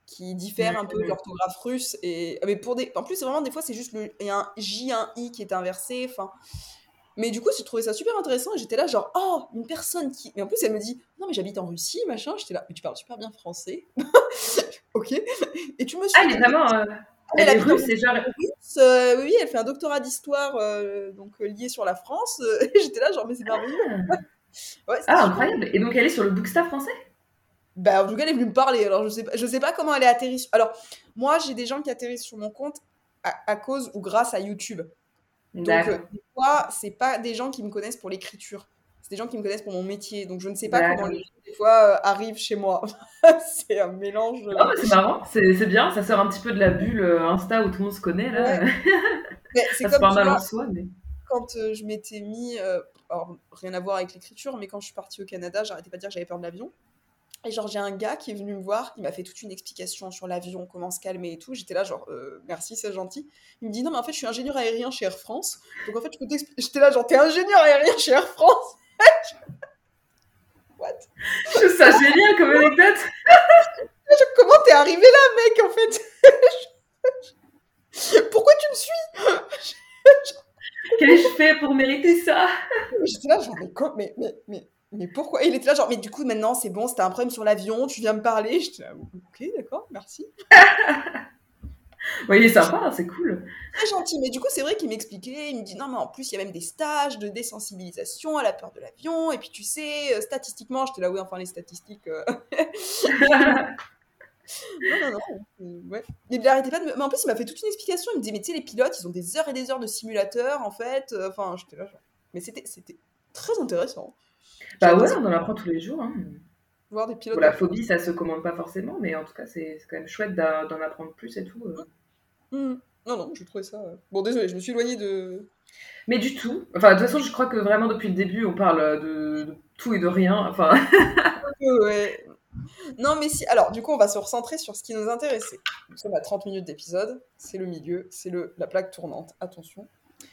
qui diffère un peu de l'orthographe russe. Et mais pour des, en plus, vraiment des fois, c'est juste le, il y a un J, un I qui est inversé. Enfin, mais du coup, j'ai trouvé ça super intéressant et j'étais là, genre, oh, une personne qui. Mais en plus, elle me dit, non, mais j'habite en Russie, machin. J'étais là, mais tu parles super bien français. ok. Et tu me suis. Ah, est vraiment. Euh, elle, est russe, c'est genre. Euh, oui, elle fait un doctorat d'histoire euh, donc lié sur la France. et j'étais là, genre, mais c'est merveilleux. Ah. ouais, ah, incroyable. Et donc, elle est sur le Booksta français? Bah, en tout cas, elle est venue me parler. Alors, je sais pas, je sais pas comment elle est atterrie. Alors, moi, j'ai des gens qui atterrissent sur mon compte à, à cause ou grâce à YouTube. Donc, euh, des fois, c'est pas des gens qui me connaissent pour l'écriture. C'est des gens qui me connaissent pour mon métier. Donc, je ne sais pas comment les gens, des fois, euh, arrivent chez moi. c'est un mélange. Oh, c'est marrant, c'est bien. Ça sort un petit peu de la bulle euh, Insta où tout le monde se connaît. Là. c'est comme mal en soi. Mais... Quand je m'étais mis. alors, rien à voir avec l'écriture, mais quand je suis partie au Canada, j'arrêtais pas de dire que j'avais peur de l'avion. Et genre, j'ai un gars qui est venu me voir, il m'a fait toute une explication sur l'avion, comment se calmer et tout. J'étais là, genre, euh, merci, c'est gentil. Il me dit, non, mais en fait, je suis ingénieur aérien chez Air France. Donc, en fait, je peux t'expliquer. J'étais là, genre, t'es ingénieur aérien chez Air France What? Je trouve ça génial comme anecdote. comment t'es arrivé là, mec, en fait? Pourquoi tu me suis? Qu'ai-je fait pour mériter ça? J'étais là, genre, mais, mais, mais mais pourquoi? Il était là, genre, mais du coup, maintenant, c'est bon, c'était un problème sur l'avion, tu viens me parler. J'étais là, ok, d'accord, merci. oui, il est sympa, hein, c'est cool. Très gentil, mais du coup, c'est vrai qu'il m'expliquait, il me dit, non, mais en plus, il y a même des stages de désensibilisation à la peur de l'avion, et puis tu sais, euh, statistiquement, j'étais là, oui, enfin, les statistiques. Euh. non, non, non. Euh, ouais. Il n'arrêtait pas de Mais en plus, il m'a fait toute une explication. Il me disait, mais tu sais, les pilotes, ils ont des heures et des heures de simulateur, en fait. Enfin, j'étais là, genre. Mais c'était très intéressant. Bah ouais, on en apprend tous les jours. Hein. Voir des pilotes. la phobie, ça se commande pas forcément, mais en tout cas, c'est quand même chouette d'en apprendre plus et tout. Euh. Mmh. Mmh. Non, non, je trouvais ça. Euh. Bon, désolé, je me suis éloignée de. Mais du tout. Enfin, de toute façon, je crois que vraiment depuis le début, on parle de, tout et de rien. Enfin. ouais. Non, mais si. Alors, du coup, on va se recentrer sur ce qui nous intéressait. Nous sommes à 30 minutes d'épisode. C'est le milieu, c'est la plaque tournante. Attention.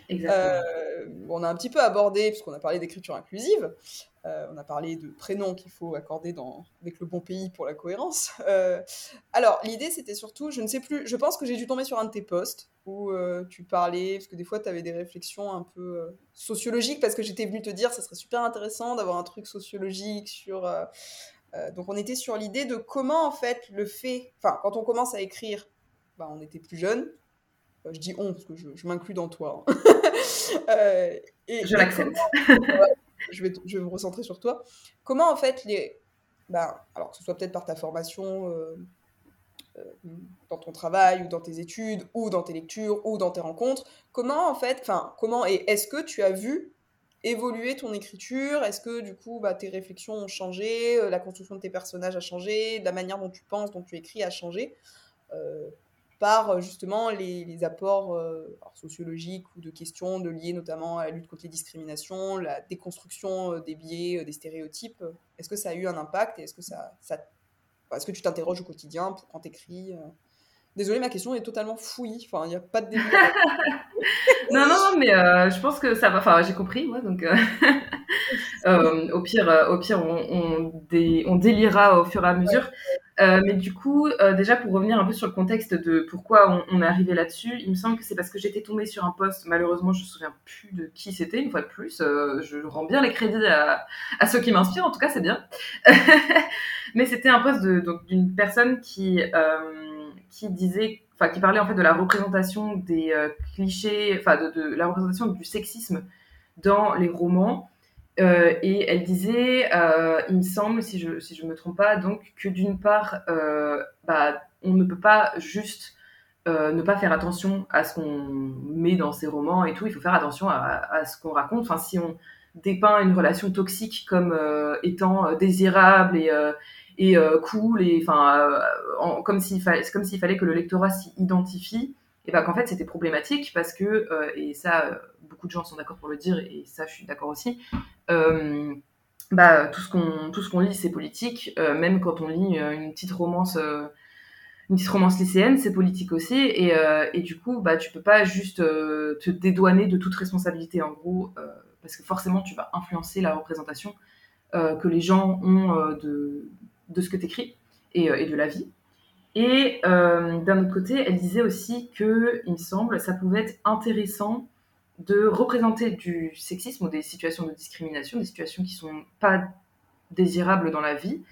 Exactement. Euh, on a un petit peu abordé, puisqu'on a parlé d'écriture inclusive, euh, on a parlé de prénoms qu'il faut accorder dans, avec le bon pays pour la cohérence. Euh, alors, l'idée, c'était surtout, je ne sais plus, je pense que j'ai dû tomber sur un de tes posts où tu parlais, parce que des fois, tu avais des réflexions un peu sociologiques, parce que j'étais venue te dire, ça serait super intéressant d'avoir un truc sociologique sur... donc, on était sur l'idée de comment, en fait, le fait, enfin, quand on commence à écrire, bah, on était plus jeune, je dis on parce que je, m'inclus dans toi. Hein. Euh, et, je l'accepte. je, vais, je vais me recentrer sur toi. Comment en fait les... Ben, alors que ce soit peut-être par ta formation euh, euh, dans ton travail ou dans tes études ou dans tes lectures ou dans tes rencontres, comment en fait, enfin comment et est-ce que tu as vu évoluer ton écriture? Est-ce que du coup bah, tes réflexions ont changé, la construction de tes personnages a changé, la manière dont tu penses, dont tu écris a changé? Par euh, justement les, apports euh, sociologiques ou de questions de liées notamment à la lutte contre les discriminations, la déconstruction euh, des biais, des stéréotypes. Est-ce que ça a eu un impact et est-ce que ça, ça est-ce que tu t'interroges au quotidien pour, quand tu écris Désolée, ma question est totalement fouillie. Enfin, il n'y a pas de début. non, non, mais je pense que ça va. Enfin, j'ai compris, ouais, donc au pire, au pire, on, on, délira au fur et à mesure. Euh, mais du coup, euh, déjà pour revenir un peu sur le contexte de pourquoi on, est arrivé là-dessus, il me semble que c'est parce que j'étais tombée sur un poste, malheureusement je me souviens plus de qui c'était, une fois de plus, euh, je rends bien les crédits à, ceux qui m'inspirent, en tout cas c'est bien. mais c'était un poste d'une personne qui, qui disait, enfin qui parlait en fait de la représentation des clichés, enfin de la représentation du sexisme dans les romans euh, et elle disait, euh, il me semble, si je si je me trompe pas, donc que d'une part, euh, bah, on ne peut pas juste ne pas faire attention à ce qu'on met dans ses romans et tout. Il faut faire attention à, ce qu'on raconte. Enfin, si on dépeint une relation toxique comme étant désirable et et cool et enfin comme s'il fallait comme s'il fallait que le lectorat s'y identifie et ben qu'en fait c'était problématique parce que et ça beaucoup de gens sont d'accord pour le dire, et ça, je suis d'accord aussi. Euh, bah, tout ce qu'on tout ce qu'on lit, c'est politique. Euh, même quand on lit euh, une petite romance une petite romance lycéenne, c'est politique aussi, et, et, du coup, bah, tu peux pas juste te dédouaner de toute responsabilité, en gros, parce que forcément, tu vas influencer la représentation que les gens ont de, de ce que tu écris et, et, de la vie. Et d'un autre côté, elle disait aussi que, il me semble, ça pouvait être intéressant de représenter du sexisme ou des situations de discrimination, des situations qui sont pas désirables dans la vie,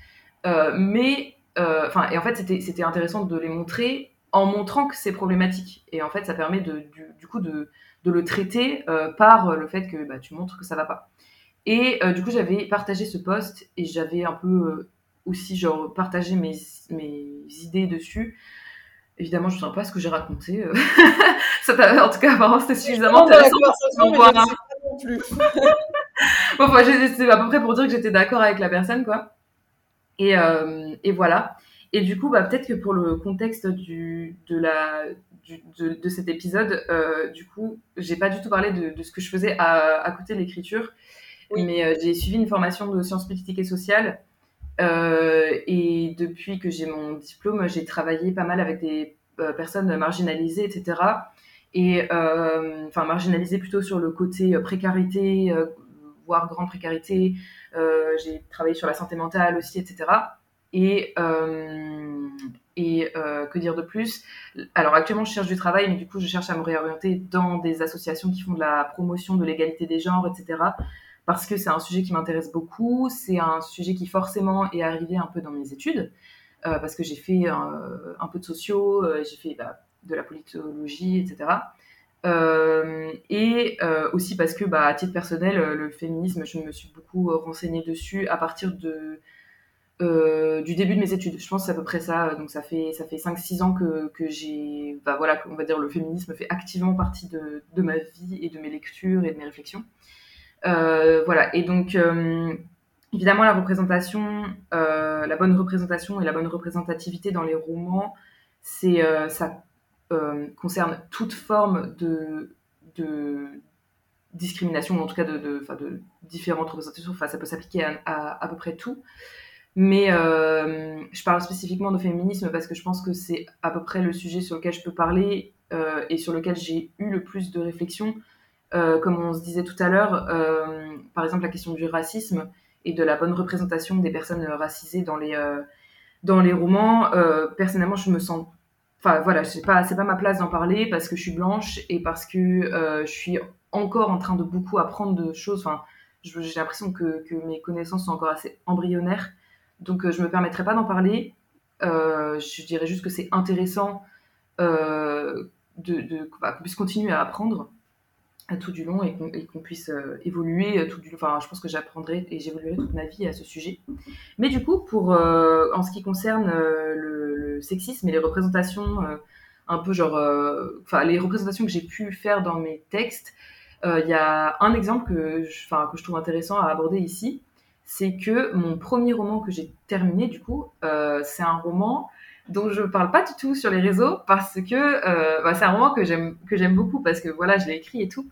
euh, mais euh, enfin et en fait c'était intéressant de les montrer en montrant que c'est problématique et en fait ça permet de, du, coup de, de, le traiter euh, par le fait que bah, tu montres que ça va pas. Et du coup j'avais partagé ce post et j'avais un peu aussi genre partagé mes, mes idées dessus Évidemment, je ne sais pas ce que j'ai raconté. Euh. ça en tout cas, apparemment, c'était suffisamment intéressant. pour bon, enfin, c'est à peu près pour dire que j'étais d'accord avec la personne, quoi. Et, euh, et voilà. Et du coup, bah, peut-être que pour le contexte du, de, la, du, de, de, cet épisode, euh, du coup, j'ai pas du tout parlé de, de, ce que je faisais à, à côté de l'écriture, mais euh, j'ai suivi une formation de sciences politiques et sociales et depuis que j'ai mon diplôme, j'ai travaillé pas mal avec des euh, personnes marginalisées, etc. Et euh, enfin marginalisées plutôt sur le côté précarité, voire grande précarité. j'ai travaillé sur la santé mentale aussi, etc. Et, et que dire de plus? Alors actuellement, je cherche du travail, mais du coup, je cherche à me réorienter dans des associations qui font de la promotion de l'égalité des genres, etc parce que c'est un sujet qui m'intéresse beaucoup, c'est un sujet qui forcément est arrivé un peu dans mes études, euh, parce que j'ai fait euh, un peu de sociaux, euh, j'ai fait bah, de la politologie, etc. et aussi parce que, bah, à titre personnel, le féminisme, je me suis beaucoup renseignée dessus à partir de, du début de mes études. Je pense que c'est à peu près ça. Donc ça fait ça fait 5-6 ans que, que j'ai bah voilà, on va dire le féminisme fait activement partie de, de, ma vie et de mes lectures et de mes réflexions. Euh, voilà. Et donc, euh, évidemment, la représentation, euh, la bonne représentation et la bonne représentativité dans les romans, c'est ça concerne toute forme de, discrimination, ou en tout cas de, différentes représentations. Enfin, ça peut s'appliquer à, à, peu près tout. Mais je parle spécifiquement de féminisme parce que je pense que c'est à peu près le sujet sur lequel je peux parler et sur lequel j'ai eu le plus de réflexion comme on se disait tout à l'heure, euh, par exemple la question du racisme et de la bonne représentation des personnes racisées dans les, euh, dans les romans, personnellement, je me sens enfin voilà, c'est pas pas ma place d'en parler parce que je suis blanche et parce que je suis encore en train de beaucoup apprendre de choses. Enfin, j'ai l'impression que, mes connaissances sont encore assez embryonnaires, donc je me permettrai pas d'en parler. je dirais juste que c'est intéressant de, de bah, qu'on puisse continuer à apprendre tout du long et qu'on puisse euh, évoluer euh, tout du enfin je pense que j'apprendrai et j'évoluerai toute ma vie à ce sujet. Mais du coup pour euh, en ce qui concerne le, sexisme et les représentations un peu genre enfin les représentations que j'ai pu faire dans mes textes il y a un exemple que je, que je trouve intéressant à aborder ici. C'est que mon premier roman que j'ai terminé du coup c'est un roman dont je parle pas du tout sur les réseaux parce que euh, bah, c'est un roman que j'aime que j'aime beaucoup parce que voilà je l'ai écrit et tout.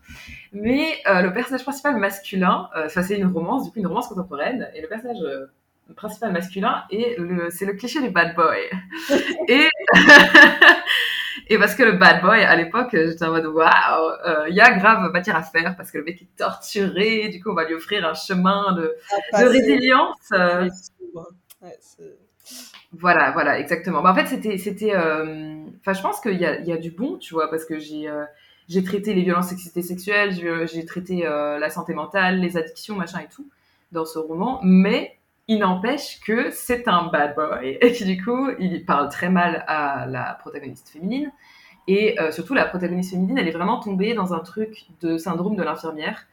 Mais euh, le personnage principal masculin euh, ça c'est une romance du coup une romance contemporaine. Et le personnage euh, principal masculin et le c'est le cliché du bad boy. Et et parce que le bad boy à l'époque j'étais en mode waouh il y a grave matière à faire parce que le mec est torturé. Du coup on va lui offrir un chemin de, de résilience ouais, voilà, voilà, exactement. Bah, en fait, c'était, c'était, euh, enfin, je pense qu'il y a, il y a du bon, tu vois, parce que j'ai, euh, j'ai traité les violences sexuelles, j'ai traité euh, la santé mentale, les addictions, machin et tout dans ce roman, mais il n'empêche que c'est un bad boy et que du coup, il parle très mal à la protagoniste féminine. Et surtout, la protagoniste féminine, elle est vraiment tombée dans un truc de syndrome de l'infirmière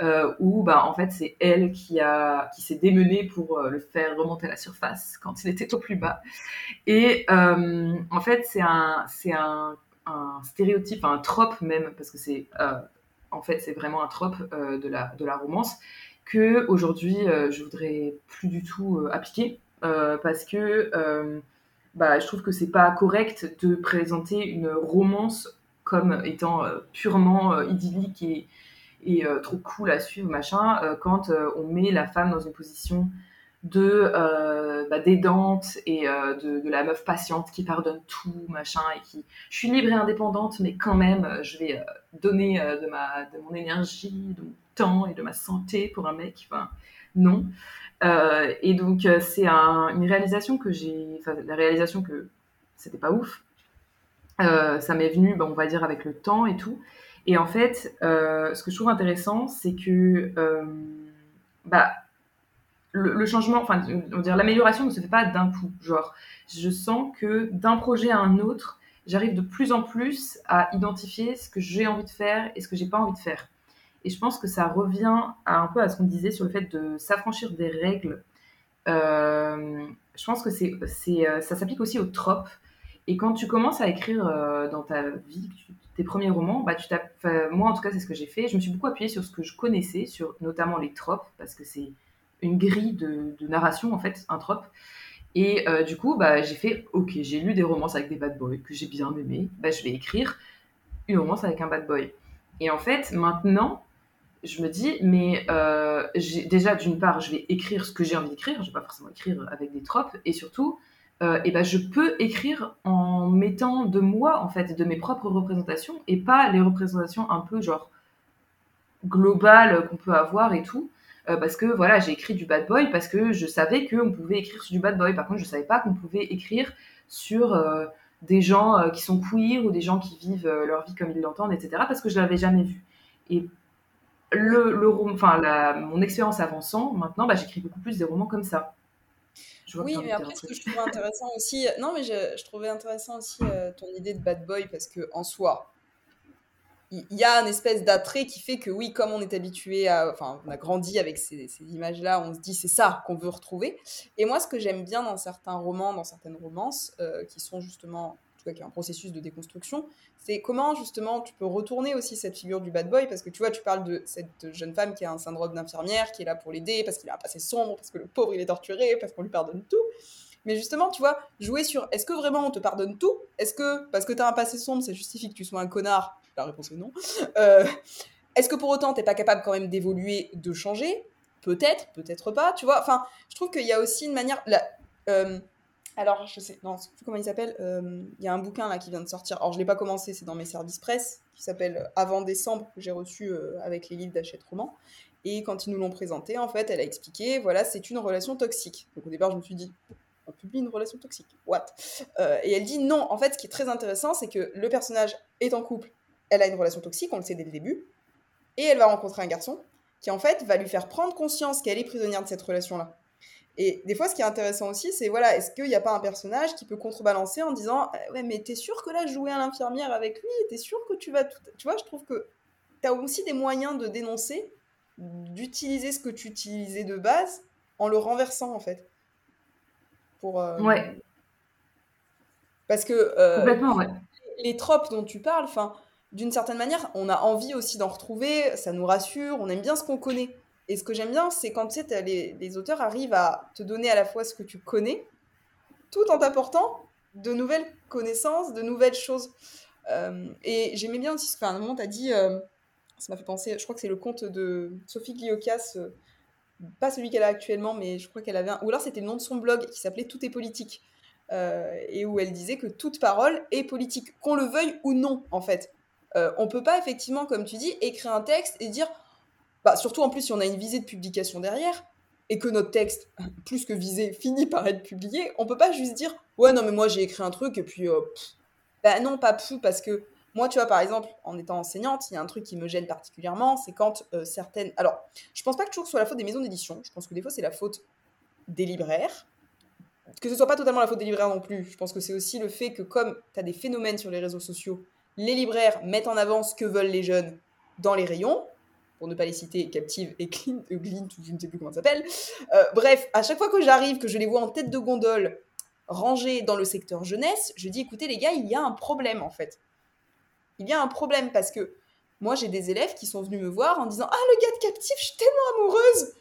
euh, où bah, en fait c'est elle qui, a, qui s'est démenée pour euh, le faire remonter à la surface quand il était au plus bas. Et euh, en fait c'est un, c'est un, stéréotype, un trope même, parce que c'est euh, en fait c'est vraiment un trope de, la, de la romance que aujourd'hui je voudrais plus du tout appliquer parce que bah, je trouve que c'est pas correct de présenter une romance comme étant purement idyllique et, et euh, trop cool à suivre, machin, euh, quand euh, on met la femme dans une position de bah, des dentes et de, la meuf patiente qui pardonne tout, machin, et qui je suis libre et indépendante, mais quand même, je vais donner de, ma, de mon énergie, de mon temps et de ma santé pour un mec. Enfin, non. et donc, c'est une réalisation que j'ai, enfin, la réalisation que c'était pas ouf. ça m'est venu, bah, on va dire, avec le temps et tout. Et en fait, ce que je trouve intéressant, c'est que bah, le, changement, enfin, on dire l'amélioration ne se fait pas d'un coup. Genre, je sens que d'un projet à un autre, j'arrive de plus en plus à identifier ce que j'ai envie de faire et ce que j'ai pas envie de faire. Et je pense que ça revient un peu à ce qu'on disait sur le fait de s'affranchir des règles. Euh, je pense que c'est, euh, ça s'applique aussi aux tropes. Et quand tu commences à écrire euh, dans ta vie tes premiers romans, bah, tu moi en tout cas c'est ce que j'ai fait. Je me suis beaucoup appuyée sur ce que je connaissais, sur notamment les tropes, parce que c'est une grille de, narration, en fait, un trope. Et euh, du coup, bah, j'ai fait, ok, j'ai lu des romances avec des bad boys que j'ai bien aimé, bah, je vais écrire une romance avec un bad boy. Et en fait, maintenant, je me dis, mais euh, déjà, d'une part, je vais écrire ce que j'ai envie d'écrire, je vais pas forcément écrire avec des tropes, et surtout, euh, et ben, je peux écrire en mettant de moi, en fait, de mes propres représentations, et pas les représentations un peu genre globales qu'on peut avoir et tout. Euh, parce que voilà, j'ai écrit du bad boy parce que je savais qu'on pouvait écrire sur du bad boy. Par contre, je savais pas qu'on pouvait écrire sur euh, des gens qui sont queer ou des gens qui vivent leur vie comme ils l'entendent, etc. Parce que je l'avais jamais vu. Et le, le enfin, la, mon expérience avançant, maintenant, bah, j'écris beaucoup plus des romans comme ça. Oui, mais après, ce que je trouvais intéressant aussi, non, mais je, je trouvais intéressant aussi ton idée de bad boy parce que en soi, il y a un espèce d'attrait qui fait que oui, comme on est habitué à, enfin, on a grandi avec ces, images-là, on se dit c'est ça qu'on veut retrouver. Et moi, ce que j'aime bien dans certains romans, dans certaines romances, euh, qui sont justement, cas, qui est un processus de déconstruction, c'est comment justement tu peux retourner aussi cette figure du bad boy, parce que tu vois, tu parles de cette jeune femme qui a un syndrome d'infirmière, qui est là pour l'aider, parce qu'il a un passé sombre, parce que le pauvre il est torturé, parce qu'on lui pardonne tout. Mais justement, tu vois, jouer sur est-ce que vraiment on te pardonne tout? Est-ce que parce que tu as un passé sombre, ça justifie que tu sois un connard? La réponse est non. Euh, est-ce que pour autant, t'es pas capable quand même d'évoluer, de changer? Peut-être, peut-être pas, tu vois. Enfin, je trouve qu'il y a aussi une manière... Euh, alors, je sais, non, je sais plus comment il s'appelle. Euh, il y a un bouquin là qui vient de sortir. Alors, je l'ai pas commencé, c'est dans mes services presse, qui s'appelle Avant décembre, que j'ai reçu avec les livres d'Achète Roman. Et quand ils nous l'ont présenté, en fait, elle a expliqué, voilà, c'est une relation toxique. Donc au départ, je me suis dit, on publie une relation toxique. What? Et elle dit non. En fait, ce qui est très intéressant, c'est que le personnage est en couple elle a une relation toxique, on le sait dès le début, et elle va rencontrer un garçon qui en fait va lui faire prendre conscience qu'elle est prisonnière de cette relation-là. Et des fois, ce qui est intéressant aussi, c'est voilà, est-ce qu'il n'y a pas un personnage qui peut contrebalancer en disant euh, Ouais, mais t'es sûr que là, jouer à l'infirmière avec lui, t'es sûr que tu vas tout. Tu vois, je trouve que t'as aussi des moyens de dénoncer, d'utiliser ce que tu utilisais de base en le renversant, en fait. Pour, euh, Ouais. Parce que. Euh, Complètement, ouais. Les tropes dont tu parles, enfin d'une certaine manière, on a envie aussi d'en retrouver, ça nous rassure, on aime bien ce qu'on connaît. Et ce que j'aime bien, c'est quand tu sais, les, auteurs arrivent à te donner à la fois ce que tu connais, tout en t'apportant de nouvelles connaissances, de nouvelles choses. Euh, et j'aimais bien aussi ce qu'à un moment, tu as dit, euh, ça m'a fait penser, je crois que c'est le conte de Sophie Gliocas, euh, pas celui qu'elle a actuellement, mais je crois qu'elle avait un. Ou alors c'était le nom de son blog qui s'appelait Tout est politique. et où elle disait que toute parole est politique, qu'on le veuille ou non, en fait. On peut pas effectivement, comme tu dis, écrire un texte et dire, bah, surtout en plus si on a une visée de publication derrière, et que notre texte, plus que visé, finit par être publié, on peut pas juste dire, ouais, non, mais moi j'ai écrit un truc, et puis, euh, bah non, pas plus, parce que moi, tu vois, par exemple, en étant enseignante, il y a un truc qui me gêne particulièrement, c'est quand euh, certaines... Alors, je pense pas que toujours ce soit la faute des maisons d'édition, je pense que des fois c'est la faute des libraires, que ce soit pas totalement la faute des libraires non plus, je pense que c'est aussi le fait que comme tu as des phénomènes sur les réseaux sociaux les libraires mettent en avant ce que veulent les jeunes dans les rayons, pour ne pas les citer, Captive et Clint, euh, Glint, ou je ne sais plus comment ça s'appelle. Euh, bref, à chaque fois que j'arrive, que je les vois en tête de gondole, rangés dans le secteur jeunesse, je dis, écoutez les gars, il y a un problème en fait. Il y a un problème parce que moi j'ai des élèves qui sont venus me voir en disant, ah le gars de Captive, je suis tellement amoureuse.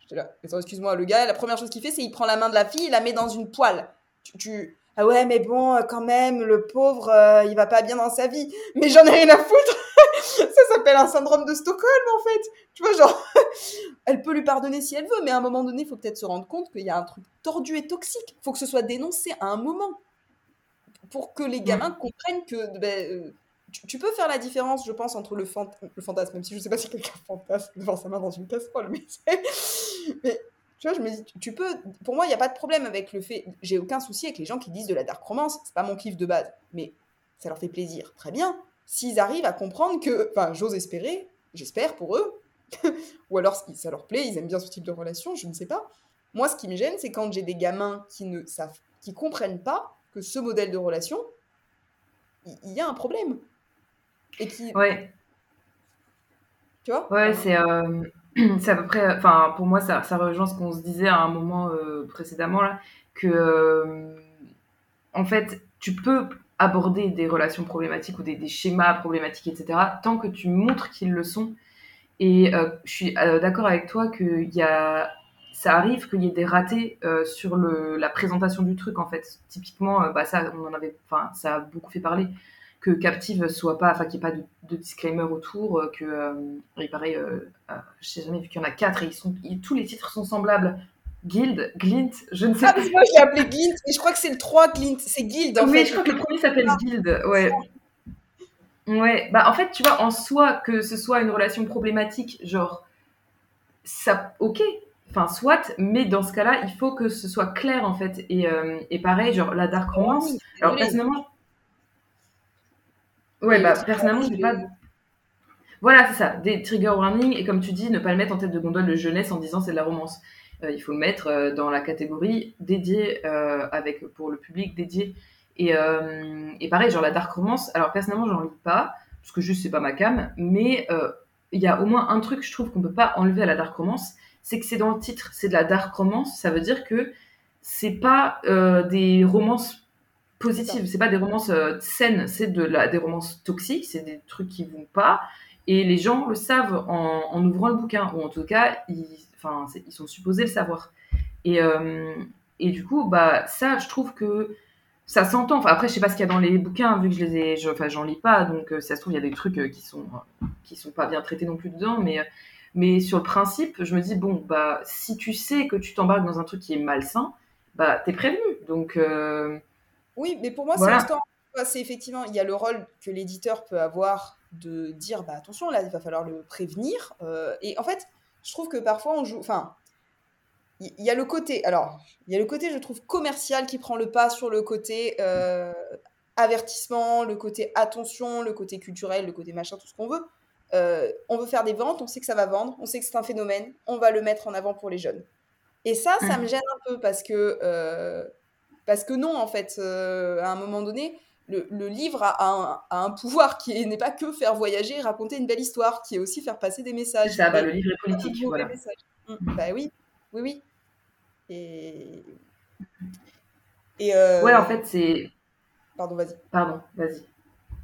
J'étais là, excuse-moi, le gars, la première chose qu'il fait, c'est il prend la main de la fille, il la met dans une poêle. tu, ah ouais, mais bon, euh, quand même, le pauvre, euh, il va pas bien dans sa vie. Mais j'en ai rien à foutre. ça s'appelle un syndrome de Stockholm, en fait. Tu vois, genre, elle peut lui pardonner si elle veut, mais à un moment donné, il faut peut-être se rendre compte qu'il y a un truc tordu et toxique. Il faut que ce soit dénoncé à un moment pour que les gamins comprennent que ben, euh, tu, peux faire la différence, je pense, entre le, le fantasme, même si je sais pas si quelqu'un fantasme devant sa main dans une casserole, mais, mais tu vois, je me dis, tu peux. Pour moi, il n'y a pas de problème avec le fait. J'ai aucun souci avec les gens qui disent de la dark romance. C'est pas mon kiff de base, mais ça leur fait plaisir. Très bien. S'ils arrivent à comprendre que. Enfin, j'ose espérer, j'espère pour eux. Ou alors, ça leur plaît, ils aiment bien ce type de relation, je ne sais pas. Moi, ce qui me gêne, c'est quand j'ai des gamins qui ne savent, qui comprennent pas que ce modèle de relation, il y, a un problème. Et qui. Ouais. Tu vois? Ouais, c'est. Euh, c'est à enfin, pour moi, ça, ça rejoint ce qu'on se disait à un moment euh, précédemment, là, que, euh, en fait, tu peux aborder des relations problématiques ou des, schémas problématiques, etc., tant que tu montres qu'ils le sont. Et euh, je suis d'accord avec toi que y a, ça arrive qu'il y ait des ratés sur le, la présentation du truc, en fait. Typiquement, bah, ça, on en avait, ça a beaucoup fait parler que Captive soit pas, enfin qu'il n'y ait pas de, disclaimer autour, euh, que euh, pareil, euh, je sais jamais vu qu'il y en a quatre et ils sont, tous les titres sont semblables. Guild, Glint, je ne sais ah, pas. moi j'ai appelé Glint, mais je crois que c'est le 3 Glint, c'est Guild en fait. je crois que le premier s'appelle ah. Guild, ouais. Ouais, bah en fait, tu vois, en soi, que ce soit une relation problématique, genre, ça, ok, enfin, soit, mais dans ce cas-là, il faut que ce soit clair en fait. Et, et pareil, genre, la Dark Romance, alors personnellement, Ouais, bah personnellement, je n'ai pas. Voilà, c'est ça, des trigger warnings, et comme tu dis, ne pas le mettre en tête de gondole de jeunesse en disant c'est de la romance. Euh, il faut le mettre euh, dans la catégorie dédiée, euh, avec, pour le public dédié. Et, et, pareil, genre la dark romance, alors personnellement, j'en lis pas, parce que juste c'est pas ma cam, mais il y a au moins un truc, je trouve, qu'on peut pas enlever à la dark romance, c'est que c'est dans le titre, c'est de la dark romance, ça veut dire que c'est pas des romances positive. C'est pas des romances euh, saines, c'est de la, des romances toxiques, c'est des trucs qui vont pas. Et les gens le savent en, ouvrant le bouquin, ou en tout cas, ils, ils sont supposés le savoir. Et, euh, et du coup, bah, ça, je trouve que ça s'entend. Enfin, après, je sais pas ce qu'il y a dans les bouquins, vu que je les ai, enfin, j'en lis pas, donc euh, ça se trouve, il y a des trucs qui sont, qui sont pas bien traités non plus dedans, mais, mais sur le principe, je me dis, bon, bah, si tu sais que tu t'embarques dans un truc qui est malsain, bah, t'es prévenu. Donc, oui, mais pour moi, c'est C'est effectivement, il y a le rôle que l'éditeur peut avoir de dire, bah attention, là, il va falloir le prévenir. Euh, et en fait, je trouve que parfois on joue. Enfin, il y, a le côté. Alors, il y a le côté, je trouve, commercial qui prend le pas sur le côté euh, avertissement, le côté attention, le côté culturel, le côté machin, tout ce qu'on veut. Euh, on veut faire des ventes, on sait que ça va vendre, on sait que c'est un phénomène, on va le mettre en avant pour les jeunes. Et ça, ça mmh. me gêne un peu parce que parce que non, en fait, euh, à un moment donné, le, livre a un, pouvoir qui n'est pas que faire voyager et raconter une belle histoire, qui est aussi faire passer des messages. Ça, bah, le livre est politique, voilà. Mmh. Bah oui, oui, oui. Et. Et euh... Ouais, en fait, c'est. Pardon, vas-y. Pardon, vas-y.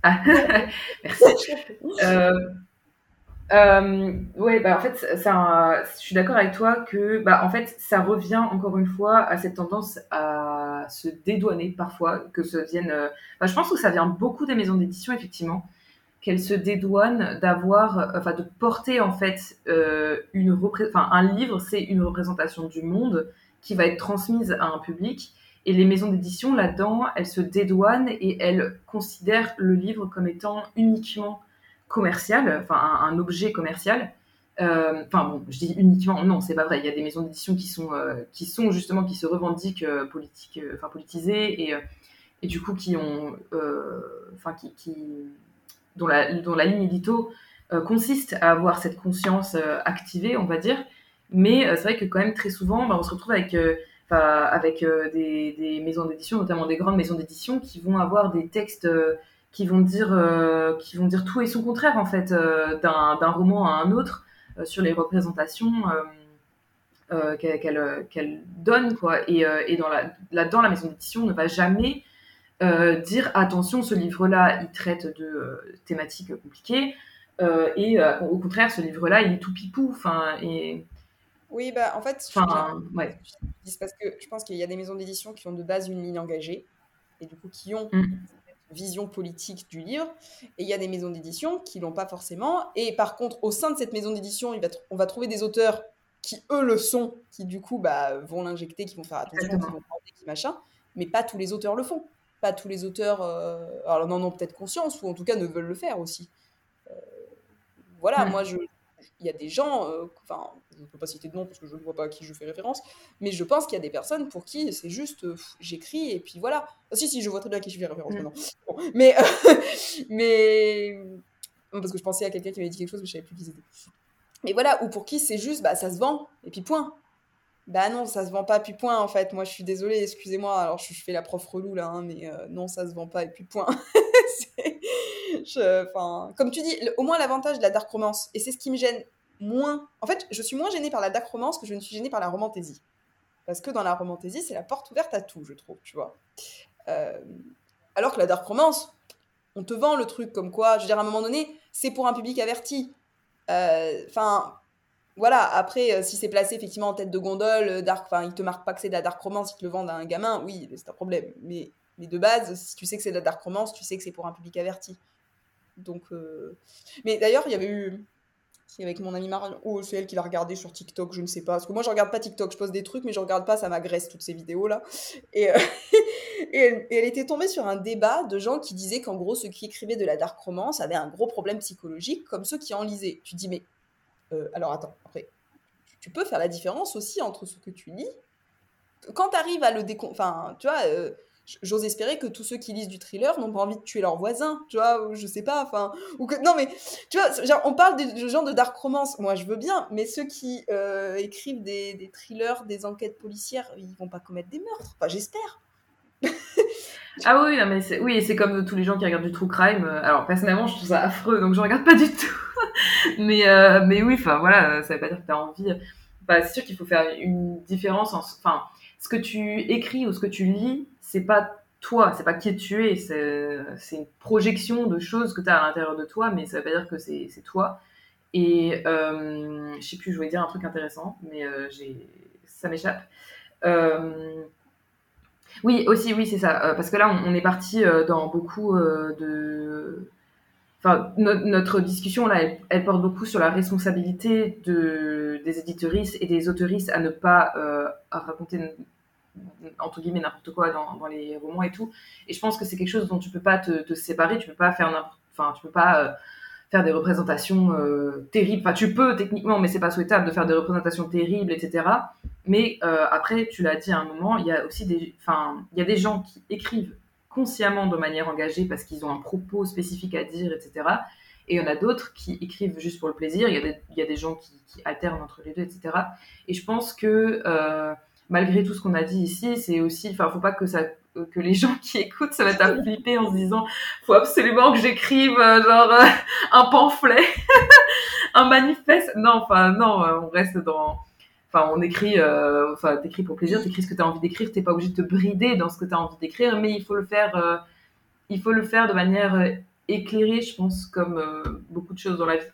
Ah, merci. euh, euh, ouais, bah en fait, ça, je suis d'accord avec toi que, bah en fait, ça revient encore une fois à cette tendance à se dédouaner parfois, que ça vienne. Euh, bah, je pense que ça vient beaucoup des maisons d'édition effectivement, qu'elles se dédouanent d'avoir, enfin, de porter en fait euh, une enfin, un livre, c'est une représentation du monde qui va être transmise à un public. Et les maisons d'édition là-dedans, elles se dédouanent et elles considèrent le livre comme étant uniquement commercial, enfin un, objet commercial. Euh, enfin bon, je dis uniquement, non, c'est pas vrai. Il y a des maisons d'édition qui sont euh, qui sont justement qui se revendiquent euh, politique, enfin politisées et, et du coup qui ont, enfin qui, qui, dont la dont la ligne édito consiste à avoir cette conscience activée, on va dire. Mais c'est vrai que quand même très souvent, bah, on se retrouve avec avec des, des, maisons d'édition, notamment des grandes maisons d'édition, qui vont avoir des textes qui vont dire euh, qui vont dire tout et son contraire en fait euh, d'un roman à un autre euh, sur les représentations qu'elle qu'elle donne quoi et, et dans la là-dedans la maison d'édition ne va jamais dire attention ce livre là il traite de thématiques compliquées et au contraire ce livre là il est tout pipou enfin et oui, bah en fait, enfin, ouais. parce que je pense qu'il y a des maisons d'édition qui ont de base une ligne engagée et du coup qui ont mmh vision politique du livre, et il y a des maisons d'édition qui l'ont pas forcément. Et par contre, au sein de cette maison d'édition, on va trouver des auteurs qui eux le sont, qui du coup bah, vont l'injecter, qui vont faire attention, qui vont parler, qui machin, mais pas tous les auteurs le font. Pas tous les auteurs, euh, alors n'en ont peut-être conscience, ou en tout cas ne veulent le faire aussi. Euh, voilà, moi je, il y a des gens, euh, enfin, je ne peux pas citer de nom parce que je ne vois pas à qui je fais référence, mais je pense qu'il y a des personnes pour qui c'est juste j'écris et puis voilà. Ah, si, si, je vois très bien à qui je fais référence maintenant. mais, mais. Parce que je pensais à quelqu'un qui m'avait dit quelque chose, mais je savais plus qui c'était. Mais voilà, ou pour qui c'est juste, bah ça se vend, et puis point. Bah non, ça se vend pas, puis point en fait. Moi je suis désolée, excusez-moi, alors je, fais la prof relou là, hein, mais euh, non, ça se vend pas, et puis point. je, comme tu dis, au moins l'avantage de la dark romance, et c'est ce qui me gêne moins. En fait, je suis moins gênée par la dark romance que je ne suis gênée par la romantaisie. Parce que dans la romantaisie, c'est la porte ouverte à tout, je trouve, tu vois. Euh, alors que la dark romance, on te vend le truc comme quoi, je veux dire, à un moment donné, c'est pour un public averti. Euh, enfin, voilà, après, euh, si c'est placé effectivement en tête de gondole, dark, enfin, ils te marquent pas que c'est de la dark romance, ils te le vendent à un gamin, oui, c'est un problème. Mais, mais de base, si tu sais que c'est de la dark romance, tu sais que c'est pour un public averti. Donc, mais d'ailleurs, il y avait eu, c'est avec mon amie Marion, ou c'est elle qui l'a regardé sur TikTok, je ne sais pas. Parce que moi, je regarde pas TikTok, je poste des trucs, mais je regarde pas, ça m'agresse toutes ces vidéos-là. Et, et, elle, était tombée sur un débat de gens qui disaient qu'en gros, ceux qui écrivaient de la dark romance avaient un gros problème psychologique, comme ceux qui en lisaient. Tu dis, mais euh, alors attends, après, tu peux faire la différence aussi entre ce que tu lis. Quand tu arrives à le décon... Enfin, tu vois, euh, j'ose espérer que tous ceux qui lisent du thriller n'ont pas envie de tuer leurs voisins, tu vois, ou je sais pas, enfin, ou que... Non mais, tu vois, genre, on parle de, gens de dark romance, moi je veux bien, mais ceux qui euh, écrivent des, des, thrillers, des enquêtes policières, ils vont pas commettre des meurtres, enfin j'espère ah oui, mais c'est, oui, c'est comme tous les gens qui regardent du true crime. Alors personnellement, je trouve ça affreux, donc je regarde pas du tout. mais, euh, mais oui, enfin voilà, ça veut pas dire que tu as envie. C'est sûr qu'il faut faire une différence. Enfin, ce que tu écris ou ce que tu lis, c'est pas toi, c'est pas qui tu es, c'est, une projection de choses que tu as à l'intérieur de toi, mais ça veut pas dire que c'est, toi. Et euh, je sais plus, je voulais dire un truc intéressant, mais euh, ça m'échappe. Euh, oui, aussi, oui, c'est ça. Euh, parce que là, on, est parti dans beaucoup de. Enfin, notre discussion, là, elle, porte beaucoup sur la responsabilité de, des éditoristes et des autoristes à ne pas raconter, entre guillemets, n'importe quoi dans, dans, les romans et tout. Et je pense que c'est quelque chose dont tu peux pas te, séparer, tu peux pas faire. Enfin, tu peux pas faire des représentations terribles. Enfin, tu peux techniquement, mais c'est pas souhaitable de faire des représentations terribles, etc. Mais euh, après, tu l'as dit à un moment, il y a aussi des, enfin, il y a des gens qui écrivent consciemment de manière engagée parce qu'ils ont un propos spécifique à dire, etc. Et il y en a d'autres qui écrivent juste pour le plaisir. Il y a des, il y a des gens qui, alternent entre les deux, etc. Et je pense que euh, malgré tout ce qu'on a dit ici, c'est aussi, enfin, faut pas que ça que les gens qui écoutent se mettent à flipper en se disant faut absolument que j'écrive euh, genre euh, un pamphlet un manifeste non enfin non on reste dans Enfin, on écrit, euh, enfin, t'écris pour plaisir, t'écris ce que t'as envie d'écrire, t'es pas obligé de te brider dans ce que t'as envie d'écrire, mais il faut le faire, euh, il faut le faire de manière euh, éclairée, je pense, comme beaucoup de choses dans la vie.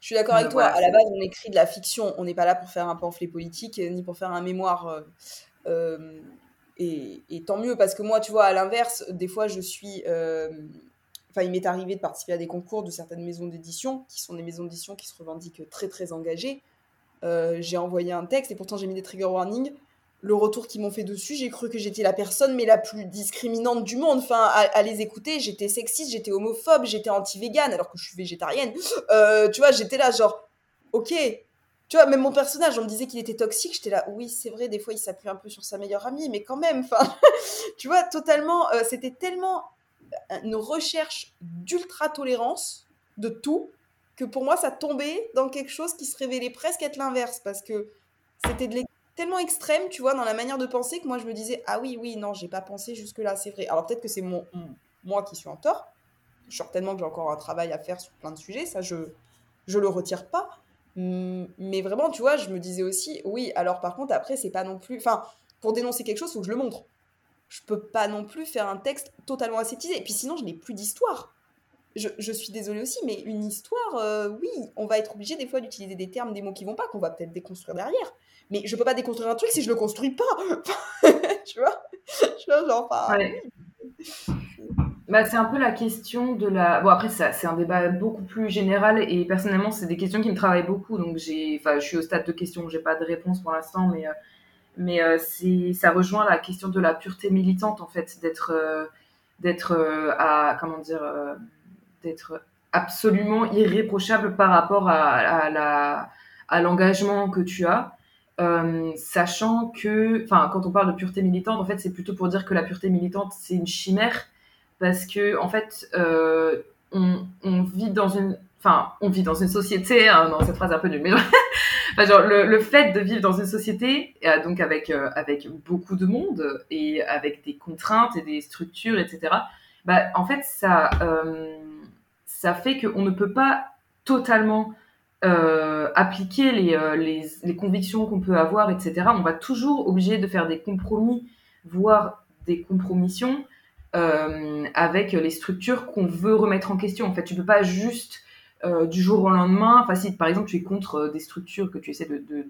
Je suis d'accord avec toi. À la base, on écrit de la fiction. On n'est pas là pour faire un pamphlet politique ni pour faire un mémoire. Et, et, tant mieux, parce que moi, tu vois, à l'inverse, des fois, je suis. Enfin, il m'est arrivé de participer à des concours de certaines maisons d'édition, qui sont des maisons d'édition qui se revendiquent très, très engagées. Euh, j'ai envoyé un texte et pourtant j'ai mis des trigger warnings. Le retour qu'ils m'ont fait dessus, j'ai cru que j'étais la personne mais la plus discriminante du monde. Enfin, à, les écouter, j'étais sexiste, j'étais homophobe, j'étais anti-végane alors que je suis végétarienne. Euh, tu vois, j'étais là genre, ok. Tu vois, même mon personnage, on me disait qu'il était toxique, j'étais là, oui, c'est vrai, des fois il s'appuie un peu sur sa meilleure amie, mais quand même, enfin, tu vois, totalement, euh, c'était tellement une recherche d'ultra tolérance de tout que pour moi, ça tombait dans quelque chose qui se révélait presque être l'inverse, parce que c'était tellement extrême, tu vois, dans la manière de penser, que moi, je me disais, ah oui, oui, non, j'ai pas pensé jusque-là, c'est vrai. Alors peut-être que c'est mon, moi qui suis en tort, je certainement que j'ai encore un travail à faire sur plein de sujets, ça, je, je le retire pas, mais vraiment, tu vois, je me disais aussi, oui, alors par contre, après, c'est pas non plus, enfin, pour dénoncer quelque chose, faut que je le montre. Je peux pas non plus faire un texte totalement aseptisé, et puis sinon, je n'ai plus d'histoire je, suis désolée aussi, mais une histoire, euh, oui, on va être obligé des fois d'utiliser des termes, des mots qui vont pas, qu'on va peut-être déconstruire derrière. Mais je peux pas déconstruire un truc si je le construis pas. tu vois? Tu vois, genre, enfin, bah, c'est un peu la question de la. Bon, après, ça, c'est un débat beaucoup plus général et personnellement, c'est des questions qui me travaillent beaucoup. Donc, j'ai, enfin, je suis au stade de questions, j'ai pas de réponse pour l'instant, mais, euh, mais euh, c'est, ça rejoint la question de la pureté militante, en fait, d'être, euh, d'être à, comment dire, d'être absolument irréprochable par rapport à, à, la, à l'engagement que tu as. Sachant que, enfin, quand on parle de pureté militante, en fait, c'est plutôt pour dire que la pureté militante, c'est une chimère parce que en fait, euh, on, vit dans une, enfin, on vit dans une société. Hein, non, cette phrase est un peu nulle, mais enfin, le, fait de vivre dans une société, euh, donc avec euh, avec beaucoup de monde et avec des contraintes et des structures, etc. Bah, en fait, ça ça fait qu'on ne peut pas totalement appliquer les, les, les convictions qu'on peut avoir, etc. On va toujours obligé de faire des compromis, voire des compromissions euh, avec les structures qu'on veut remettre en question. En fait, tu peux pas juste euh, du jour au lendemain, enfin si par exemple tu es contre euh, des structures que tu essaies de,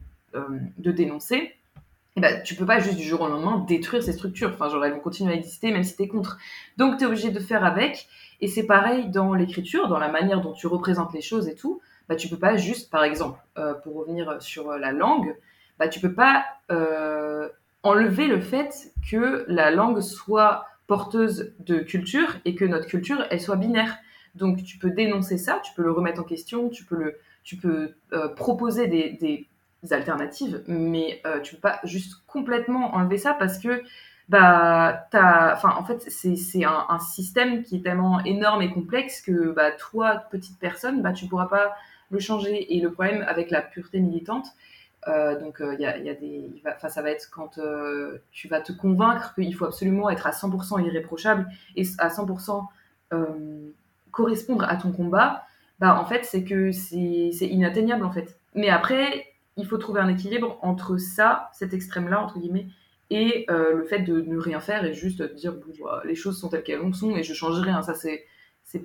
de, dénoncer, eh ben, tu peux pas juste du jour au lendemain détruire ces structures. Enfin, genre, elles vont continuer à exister même si tu es contre. Donc, tu es obligé de faire avec. Et c'est pareil dans l'écriture, dans la manière dont tu représentes les choses et tout. Bah, tu peux pas juste, par exemple, pour revenir sur la langue, bah, tu peux pas enlever le fait que la langue soit porteuse de culture et que notre culture, elle soit binaire. Donc tu peux dénoncer ça, tu peux le remettre en question, tu peux, euh, proposer des, alternatives, mais euh, tu peux pas juste complètement enlever ça parce que bah, en fait, c'est un, un, système qui est tellement énorme et complexe que bah, toi, petite personne, bah, tu pourras pas le changer. Et le problème avec la pureté militante, euh, donc, il euh, y, a, des, enfin, ça va être quand euh, tu vas te convaincre qu'il faut absolument être à 100% irréprochable et à 100% correspondre à ton combat. Bah, en fait, c'est que c'est inatteignable, en fait. Mais après, il faut trouver un équilibre entre ça, cet extrême-là, entre guillemets, et le fait de ne rien faire et juste dire bah, les choses sont telles qu'elles sont et je change rien. Ça, c'est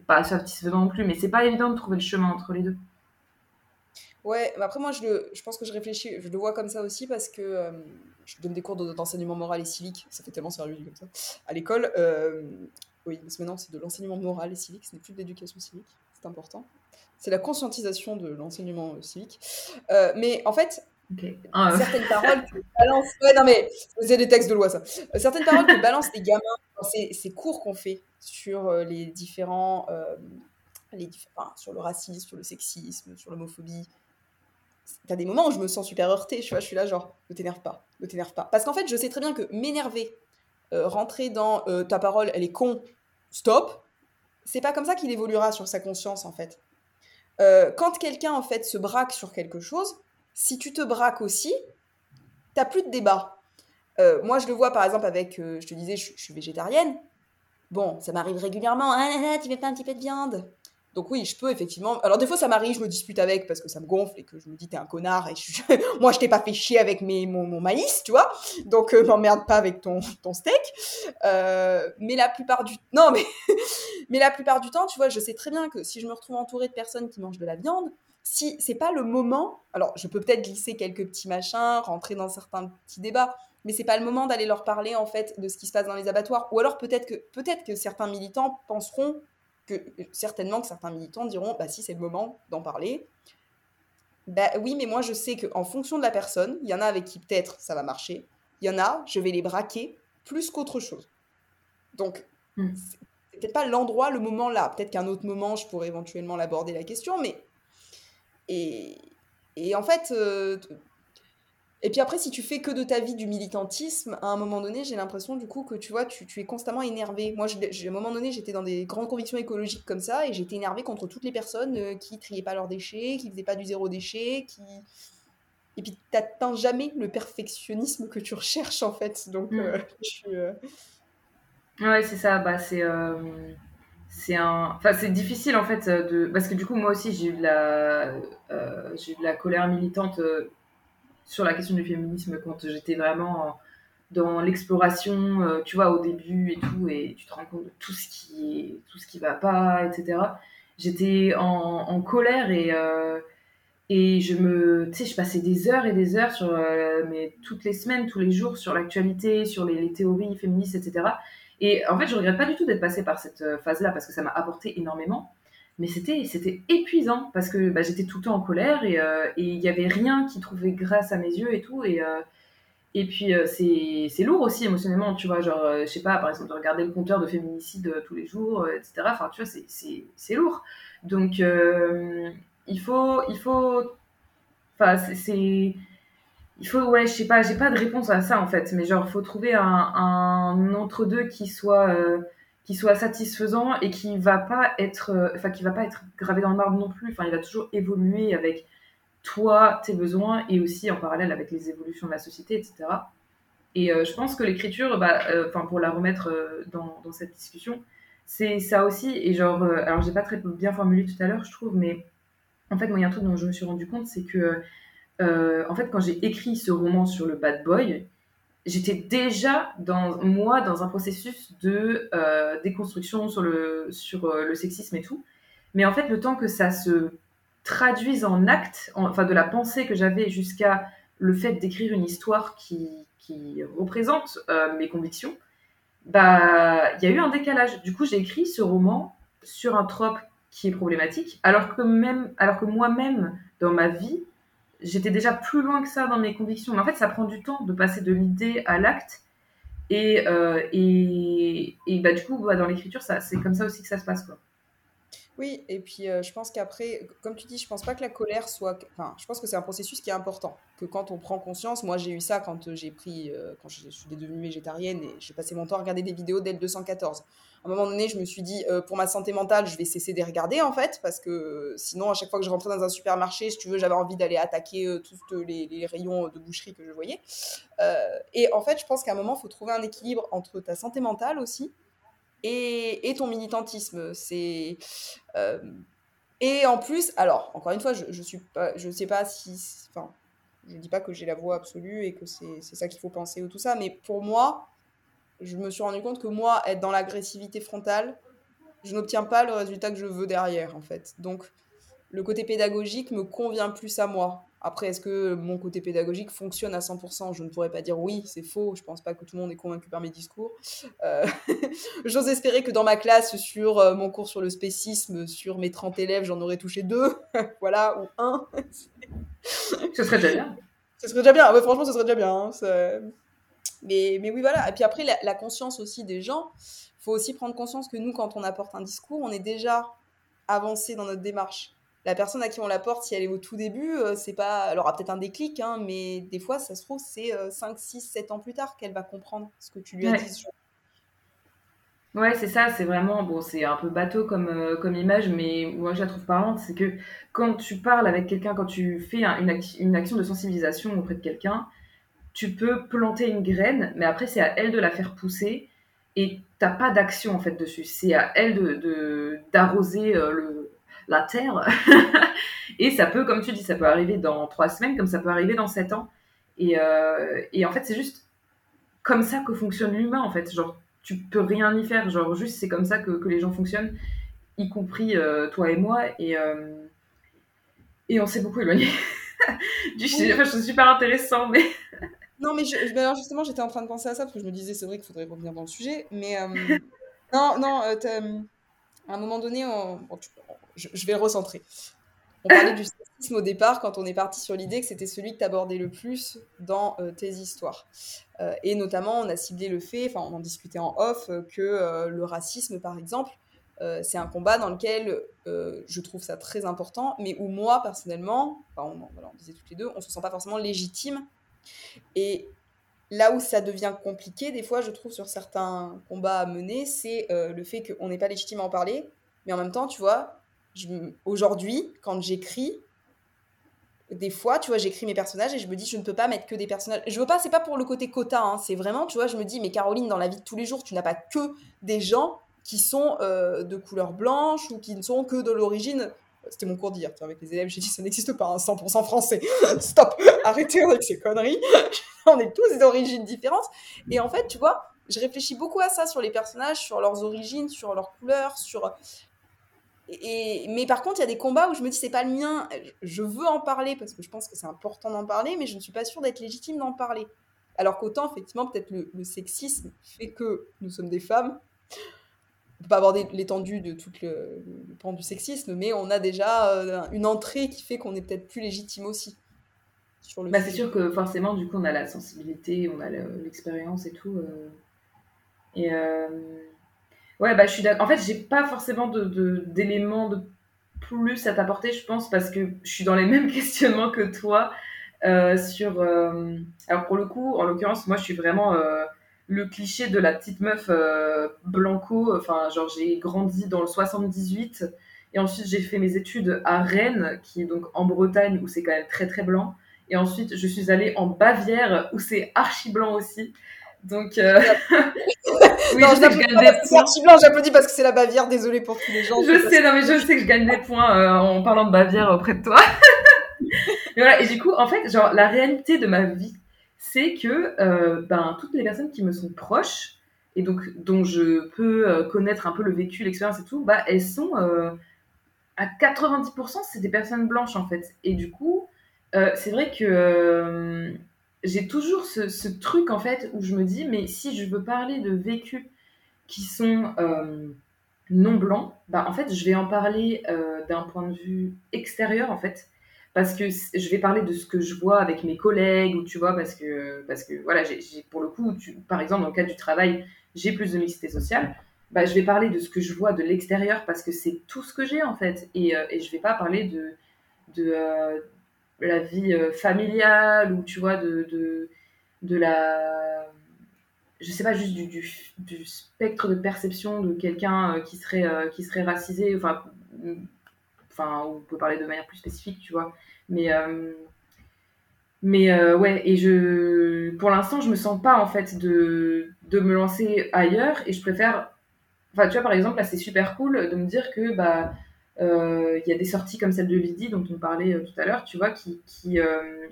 pas satisfaisant non plus, mais c'est pas évident de trouver le chemin entre les deux. Ouais, mais après moi je, le, je pense que je réfléchis, je le vois comme ça aussi parce que euh, je donne des cours d'enseignement moral et civique, ça fait tellement sérieux comme ça, à l'école. Euh, oui, mais maintenant c'est de l'enseignement moral et civique, ce n'est plus de l'éducation civique, c'est important. C'est la conscientisation de l'enseignement euh, civique. mais en fait, ah, certaines paroles que balancent... Ouais, non mais c'est des textes de loi ça. certaines paroles que balancent les gamins dans ces, cours qu'on fait sur les différents... Les, enfin, sur le racisme, sur le sexisme, sur l'homophobie, t'as des moments où je me sens super heurtée, tu vois, je suis là genre, ne t'énerve pas, ne t'énerve pas. Parce qu'en fait, je sais très bien que m'énerver, euh, rentrer dans euh, ta parole, elle est con, stop, c'est pas comme ça qu'il évoluera sur sa conscience, en fait. Euh, quand quelqu'un, en fait, se braque sur quelque chose, si tu te braques aussi, t'as plus de débat. moi, je le vois, par exemple, avec, je te disais, je, suis végétarienne. Bon, ça m'arrive régulièrement, ah, tu veux pas un petit peu de viande donc oui, je peux effectivement. Alors des fois, ça m'arrive, je me dispute avec parce que ça me gonfle et que je me dis t'es un connard et moi je t'ai pas fait chier avec mes, mon, maïs, tu vois. Donc euh, m'emmerde pas avec ton, ton steak. Euh, mais la plupart du non mais mais la plupart du temps, tu vois, je sais très bien que si je me retrouve entourée de personnes qui mangent de la viande, si c'est pas le moment, alors je peux peut-être glisser quelques petits machins, rentrer dans certains petits débats, mais c'est pas le moment d'aller leur parler en fait de ce qui se passe dans les abattoirs. Ou alors peut-être que peut-être que certains militants penseront que certainement que certains militants diront bah si c'est le moment d'en parler. Bah oui, mais moi je sais qu'en fonction de la personne, il y en a avec qui peut-être ça va marcher, il y en a, je vais les braquer plus qu'autre chose. Donc, hmm. c'est peut-être pas l'endroit, le moment là. Peut-être qu'un autre moment, je pourrais éventuellement l'aborder la question, mais. Et, et en fait, euh, et puis après, si tu fais que de ta vie du militantisme, à un moment donné, j'ai l'impression du coup que tu vois, tu, tu es constamment énervé. Moi, à un moment donné, j'étais dans des grandes convictions écologiques comme ça, et j'étais énervé contre toutes les personnes euh, qui triaient pas leurs déchets, qui faisaient pas du zéro déchet, qui. Et puis, t'atteins jamais le perfectionnisme que tu recherches en fait. Donc, mm. euh, je euh, Ouais, c'est ça. Bah, c'est. C'est un... enfin, c'est difficile en fait de parce que du coup moi aussi j'ai eu de la j'ai eu de la colère militante sur la question du féminisme quand j'étais vraiment dans l'exploration, euh, tu vois, au début et tout, et tu te rends compte de tout ce qui est, tout ce qui va pas, etc. J'étais en, colère et euh, et je me, tu sais, je passais des heures et des heures sur, euh, mais toutes les semaines, tous les jours, sur l'actualité, sur les, théories féministes, etc. Et en fait, je regrette pas du tout d'être passée par cette phase-là parce que ça m'a apporté énormément. Mais c'était, c'était épuisant parce que bah, j'étais tout le temps en colère et euh, il n'y avait rien qui trouvait grâce à mes yeux et tout. Et, euh, et puis, c'est, c'est lourd aussi émotionnellement, tu vois. Genre, je sais pas, par exemple, de regarder le compteur de féminicide tous les jours, etc. Enfin, tu vois, c'est, lourd. Donc, il faut. Il faut enfin, c'est il faut, ouais, je sais pas, j'ai pas de réponse à ça en fait, mais genre, faut trouver un, un entre-deux qui soit, euh, qui soit satisfaisant et qui va pas être, euh, enfin, qui va pas être gravé dans le marbre non plus. Enfin, il va toujours évoluer avec toi, tes besoins et aussi en parallèle avec les évolutions de la société, etc. Et euh, je pense que l'écriture, bah, enfin, pour la remettre dans, cette discussion, c'est ça aussi. Et genre, alors j'ai pas très bien formulé tout à l'heure, je trouve, mais en fait, moi, il y a un truc dont je me suis rendu compte, c'est que euh, en fait, quand j'ai écrit ce roman sur le bad boy, j'étais déjà dans moi dans un processus de euh, déconstruction sur le sur euh, le sexisme et tout. Mais en fait, le temps que ça se traduise en acte, enfin de la pensée que j'avais jusqu'à le fait d'écrire une histoire qui, qui représente mes convictions, bah il y a eu un décalage. Du coup, j'ai écrit ce roman sur un trope qui est problématique, alors que même alors que moi-même dans ma vie j'étais déjà plus loin que ça dans mes convictions. Mais en fait, ça prend du temps de passer de l'idée à l'acte. Et, euh, et, bah, du coup, bah, dans l'écriture, c'est comme ça aussi que ça se passe. Quoi. Oui, et puis euh, je pense qu'après, comme tu dis, je pense pas que la colère soit. Enfin, je pense que c'est un processus qui est important. Que quand on prend conscience, moi j'ai eu ça quand euh, j'ai pris, quand je, suis devenue végétarienne et j'ai passé mon temps à regarder des vidéos d'El 214. À un moment donné, je me suis dit, pour ma santé mentale, je vais cesser de regarder en fait, parce que sinon, à chaque fois que je rentrais dans un supermarché, si tu veux, j'avais envie d'aller attaquer tous les, rayons de boucherie que je voyais. et en fait, je pense qu'à un moment, il faut trouver un équilibre entre ta santé mentale aussi et, ton militantisme. C'est euh, et en plus, alors encore une fois, je, pas, je sais pas si, enfin, je dis pas que j'ai la voix absolue et que c'est ça qu'il faut penser ou tout ça, mais pour moi, je me suis rendu compte que moi, être dans l'agressivité frontale, je n'obtiens pas le résultat que je veux derrière, en fait. Donc, le côté pédagogique me convient plus à moi. Après, est-ce que mon côté pédagogique fonctionne à 100% Je ne pourrais pas dire oui, c'est faux. Je ne pense pas que tout le monde est convaincu par mes discours. Euh, j'ose espérer que dans ma classe, sur euh, mon cours sur le spécisme, sur mes 30 élèves, j'en aurais touché deux, voilà, ou un. ce serait déjà bien. Ce serait déjà bien. franchement, ce serait déjà bien. Hein, mais, mais oui, voilà. Et puis après, la, la conscience aussi des gens. Il faut aussi prendre conscience que nous, quand on apporte un discours, on est déjà avancé dans notre démarche la personne à qui on la porte, si elle est au tout début, euh, c'est pas. Elle aura peut-être un déclic, hein, mais des fois, ça se trouve, c'est 5, 6, 7 ans plus tard qu'elle va comprendre ce que tu lui as dit. Ouais, c'est ça, c'est vraiment, bon, c'est un peu bateau comme, euh, comme image, mais moi je la trouve parlante, c'est que quand tu parles avec quelqu'un, quand tu fais une, une, action de sensibilisation auprès de quelqu'un, tu peux planter une graine, mais après c'est à elle de la faire pousser, et t'as pas d'action en fait dessus, c'est à elle de d'arroser euh, le, la Terre. et ça peut, comme tu dis, ça peut arriver dans trois semaines, comme ça peut arriver dans sept ans. Et, euh, et en fait, c'est juste comme ça que fonctionne l'humain, en fait. Genre, tu peux rien y faire. Genre, juste, c'est comme ça que, que, les gens fonctionnent, y compris euh, toi et moi. Et, et on s'est beaucoup éloigné du. Enfin, je super intéressant, mais. non, mais, je, alors justement, j'étais en train de penser à ça parce que je me disais, c'est vrai qu'il faudrait revenir dans le sujet. Mais non, non, à un moment donné, on, je, vais le recentrer. On parlait du sexisme au départ quand on est parti sur l'idée que c'était celui que tu abordais le plus dans euh, tes histoires. Euh, et notamment, on a ciblé le fait, enfin, on en discutait en off, euh, que le racisme, par exemple, c'est un combat dans lequel je trouve ça très important, mais où moi, personnellement, on, voilà, on disait toutes les deux, on se sent pas forcément légitime. Et là où ça devient compliqué, des fois, je trouve, sur certains combats à mener, c'est le fait qu'on n'est pas légitime à en parler, mais en même temps, tu vois, aujourd'hui, quand j'écris, des fois, tu vois, j'écris mes personnages et je me dis, je ne peux pas mettre que des personnages. Je veux pas, c'est pas pour le côté quota, hein, c'est vraiment, tu vois, je me dis, mais Caroline, dans la vie de tous les jours, tu n'as pas que des gens qui sont euh, de couleur blanche ou qui ne sont que de l'origine. C'était mon cours d'hier, avec les élèves, j'ai dit, ça n'existe pas, un hein, 100% français. Stop, arrêtez avec ces conneries. On est tous d'origines différentes. Et en fait, tu vois, je réfléchis beaucoup à ça sur les personnages, sur leurs origines, sur leurs couleurs, sur et, mais par contre, il y a des combats où je me dis, c'est pas le mien. Je veux en parler parce que je pense que c'est important d'en parler, mais je ne suis pas sûre d'être légitime d'en parler. Alors qu'autant, effectivement, peut-être le, sexisme fait que nous sommes des femmes. On peut pas aborder l'étendue de tout le, le, pan du sexisme, mais on a déjà euh, une entrée qui fait qu'on est peut-être plus légitime aussi. Bah, c'est sûr que forcément, du coup, on a la sensibilité, on a l'expérience et tout. Euh. Et euh, ouais, bah, je suis En fait, j'ai pas forcément d'éléments de, de, plus à t'apporter, je pense, parce que je suis dans les mêmes questionnements que toi. Euh, sur. Alors, pour le coup, en l'occurrence, moi, je suis vraiment le cliché de la petite meuf blanco. Enfin, genre, j'ai grandi dans le 78. Et ensuite, j'ai fait mes études à Rennes, qui est donc en Bretagne, où c'est quand même très très blanc. Et ensuite, je suis allée en Bavière, où c'est archi blanc aussi. Donc, euh... oui, non, je sais que je gagne des points. archi blanc, j'applaudis parce que c'est la Bavière, désolée pour tous les gens. Je sais, non, mais je sais que je gagne des points euh, en parlant de Bavière auprès de toi. et, voilà, et du coup, en fait, genre, la réalité de ma vie, c'est que euh, ben, toutes les personnes qui me sont proches, et donc dont je peux euh, connaître un peu le vécu, l'expérience et tout, bah, elles sont à 90%, c'est des personnes blanches en fait. Et du coup, euh, c'est vrai que euh, j'ai toujours ce, truc en fait où je me dis, mais si je veux parler de vécus qui sont euh, non blancs, bah en fait je vais en parler d'un point de vue extérieur en fait. Parce que je vais parler de ce que je vois avec mes collègues, ou tu vois, parce que, parce que voilà, j'ai, pour le coup, par exemple, dans le cadre du travail, j'ai plus de mixité sociale. Bah, je vais parler de ce que je vois de l'extérieur parce que c'est tout ce que j'ai en fait. Et, et je vais pas parler de, de, la vie euh, familiale ou tu vois de, de, de, la je sais pas juste du, du, spectre de perception de quelqu'un euh, qui serait euh, qui serait racisé enfin on peut parler de manière plus spécifique tu vois mais mais ouais et je pour l'instant je me sens pas en fait de me lancer ailleurs et je préfère enfin tu vois par exemple là c'est super cool de me dire que bah euh, il y a des sorties comme celle de Lydie dont on parlait euh, tout à l'heure, tu vois, qui, qui euh,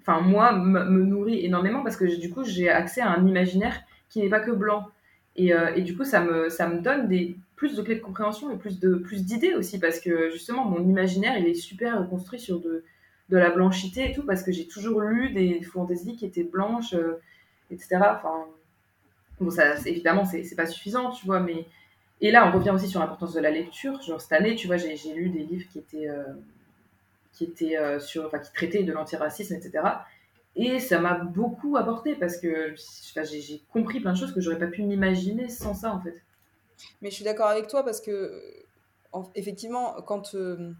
enfin moi, me nourrit énormément parce que du coup, j'ai accès à un imaginaire qui n'est pas que blanc. Et, et, du coup, ça me donne des, plus de clés de compréhension et plus de plus d'idées aussi parce que justement, mon imaginaire, il est super construit sur de, de la blanchité et tout parce que j'ai toujours lu des fantaisies qui étaient blanches, etc. Enfin, bon, ça, évidemment, c'est pas suffisant, tu vois, mais et là, on revient aussi sur l'importance de la lecture. Genre, cette année, tu vois, j'ai lu des livres qui étaient, euh, qui, étaient euh, sur, enfin, qui traitaient de l'antiracisme, etc. Et ça m'a beaucoup apporté parce que j'ai compris plein de choses que j'aurais pas pu m'imaginer sans ça, en fait. Mais je suis d'accord avec toi parce que, effectivement, quand. Euh,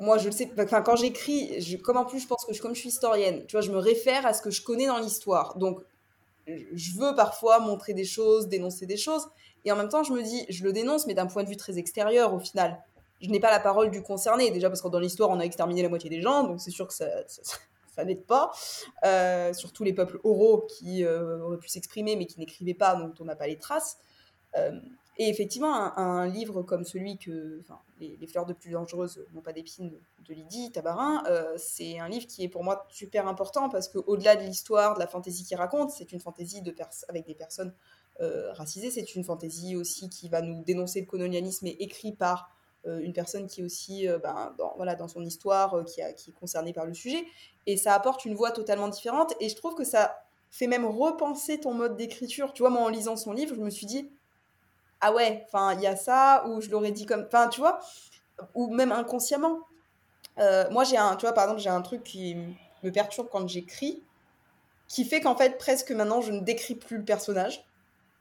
moi, je le sais, enfin, quand j'écris, comme en plus, je pense que je, comme je suis historienne, tu vois, je me réfère à ce que je connais dans l'histoire. Donc, je veux parfois montrer des choses, dénoncer des choses, et en même temps, je me dis, je le dénonce, mais d'un point de vue très extérieur au final. Je n'ai pas la parole du concerné, déjà parce que dans l'histoire, on a exterminé la moitié des gens, donc c'est sûr que ça, ça, n'aide pas. Euh, surtout les peuples oraux qui euh, auraient pu s'exprimer, mais qui n'écrivaient pas, donc on n'a pas les traces. Euh, et effectivement, un, livre comme celui que les, fleurs de plus dangereuses n'ont pas d'épines de, Lydie Tabarin, c'est un livre qui est pour moi super important parce qu'au-delà de l'histoire, de la fantaisie qu'il raconte, c'est une fantaisie avec des personnes euh, racisé. C'est une fantaisie aussi qui va nous dénoncer le colonialisme et écrit par euh, une personne qui est aussi euh, ben, dans, voilà, dans son histoire, qui, a, qui est concernée par le sujet. Et ça apporte une voix totalement différente. Et je trouve que ça fait même repenser ton mode d'écriture. Tu vois, moi, en lisant son livre, je me suis dit, ah ouais, enfin, il y a ça, ou je l'aurais dit comme. Enfin, tu vois, ou même inconsciemment. moi, j'ai un, tu vois, par exemple, j'ai un truc qui me perturbe quand j'écris, qui fait qu'en fait, presque maintenant, je ne décris plus le personnage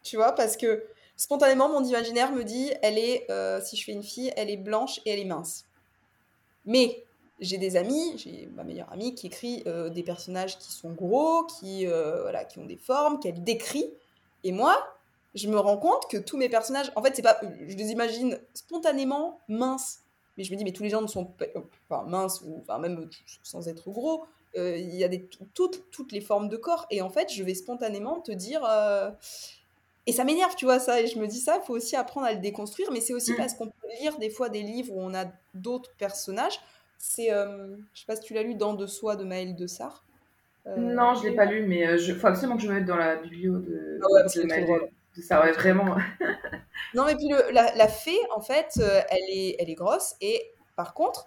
tu vois, parce que spontanément, mon imaginaire me dit, elle est, euh, si je fais une fille, elle est blanche et elle est mince. Mais j'ai des amis, j'ai ma meilleure amie qui écrit euh, des personnages qui sont gros, qui, euh, voilà, qui ont des formes, qu'elle décrit. Et moi, je me rends compte que tous mes personnages, en fait, c'est pas, je les imagine spontanément minces. Mais je me dis, mais tous les gens ne sont pas enfin, minces, ou enfin, même sans être gros. Il y a des, toutes, toutes les formes de corps. Et en fait, je vais spontanément te dire et ça m'énerve, tu vois, ça. Et je me dis ça, il faut aussi apprendre à le déconstruire. Mais c'est aussi mm. parce qu'on peut lire des fois des livres où on a d'autres personnages. C'est, euh, je sais pas si tu l'as lu, Dans de soi de Maëlle de Sarre. Euh, non, je l'ai pas lu, mais il euh, faut absolument que je me mette dans la biblio de, ah ouais, de Maëlle Sarre. Ouais, vraiment. non, mais puis la, la, fée, en fait, elle, est, elle est grosse. Et par contre,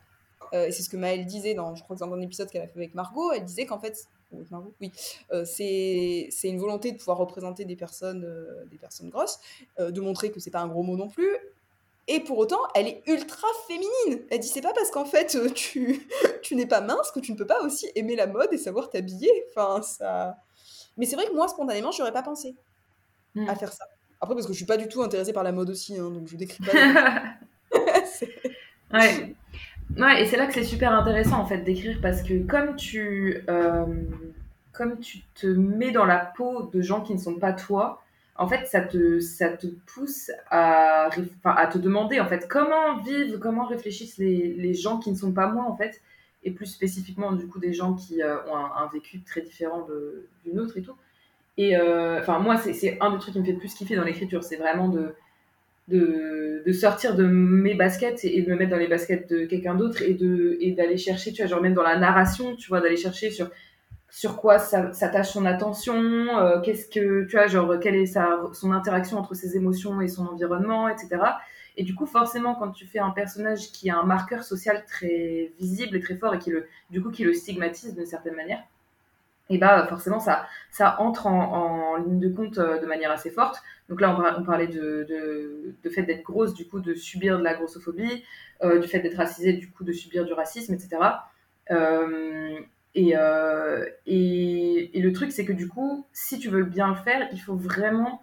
et c'est ce que Maëlle disait dans, je crois que un épisode qu'elle a fait avec Margot, elle disait qu'en fait, oui, c'est une volonté de pouvoir représenter des personnes, des personnes grosses, de montrer que c'est pas un gros mot non plus. Et pour autant, elle est ultra féminine. Elle dit c'est pas parce qu'en fait tu, tu n'es pas mince que tu ne peux pas aussi aimer la mode et savoir t'habiller. Enfin, ça. Mais c'est vrai que moi, spontanément, je n'aurais pas pensé à hmm. faire ça. Après, parce que je suis pas du tout intéressée par la mode aussi, hein, donc je décris pas. ouais. ouais, et c'est là que c'est super intéressant en fait d'écrire parce que comme tu, euh, comme tu te mets dans la peau de gens qui ne sont pas toi, en fait, ça te, ça te pousse à, à te demander en fait comment vivent, comment réfléchissent les, les, gens qui ne sont pas moi en fait, et plus spécifiquement du coup des gens qui euh, ont un, vécu très différent du nôtre et tout. Et euh, enfin, moi, c'est un des trucs qui me fait le plus kiffer dans l'écriture, c'est vraiment de, de, de, sortir de mes baskets et, de me mettre dans les baskets de quelqu'un d'autre et de et d'aller chercher, tu vois, genre même dans la narration, tu vois, d'aller chercher sur sur quoi ça, tâche son attention, euh, qu'est-ce que, tu vois, genre, quelle est sa, son interaction entre ses émotions et son environnement, etc. Et du coup, forcément, quand tu fais un personnage qui a un marqueur social très visible et très fort et qui le, du coup, qui le stigmatise d'une certaine manière, et bah forcément ça, ça entre en, ligne de compte euh, de manière assez forte. Donc là on, parlait de, de, fait d'être grosse, du coup de subir de la grossophobie, euh, du fait d'être racisée, du coup de subir du racisme, etc. Euh, et, et, et, le truc c'est que du coup, si tu veux bien le faire, il faut vraiment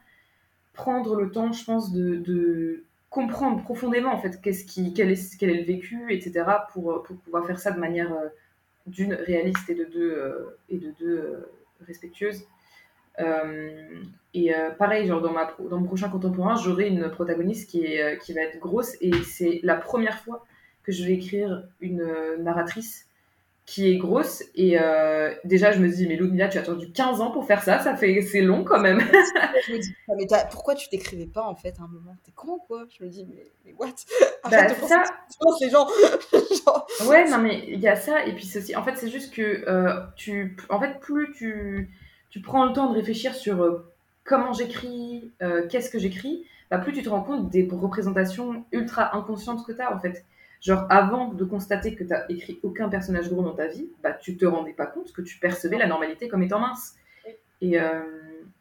prendre le temps, je pense, de, de comprendre profondément en fait qu'est-ce qui, quel est, quel est le vécu, etc. pour, pour pouvoir faire ça de manière d'une réaliste et de deux, euh, et de deux euh, respectueuses. Euh, et pareil, genre dans, ma, dans mon prochain contemporain, j'aurai une protagoniste qui, est, qui va être grosse et c'est la première fois que je vais écrire une narratrice qui est grosse. Et euh, déjà, je me dis, mais Ludmilla, tu as attendu 15 ans pour faire ça, ça fait, c'est long quand même. je me dis, mais pourquoi tu t'écrivais pas en fait à un moment? T'es con quoi? Je me dis, mais, mais what? Bah, ça... les gens. Ouais, non, mais il y a ça. Et puis, ceci, en fait, c'est juste que euh, tu, en fait, plus tu, tu prends le temps de réfléchir sur euh, comment j'écris, qu'est-ce que j'écris, bah, plus tu te rends compte des représentations ultra inconscientes que tu as en fait. Genre, avant de constater que tu as écrit aucun personnage gros dans ta vie, bah, tu te rendais pas compte que tu percevais la normalité comme étant mince. Et, euh,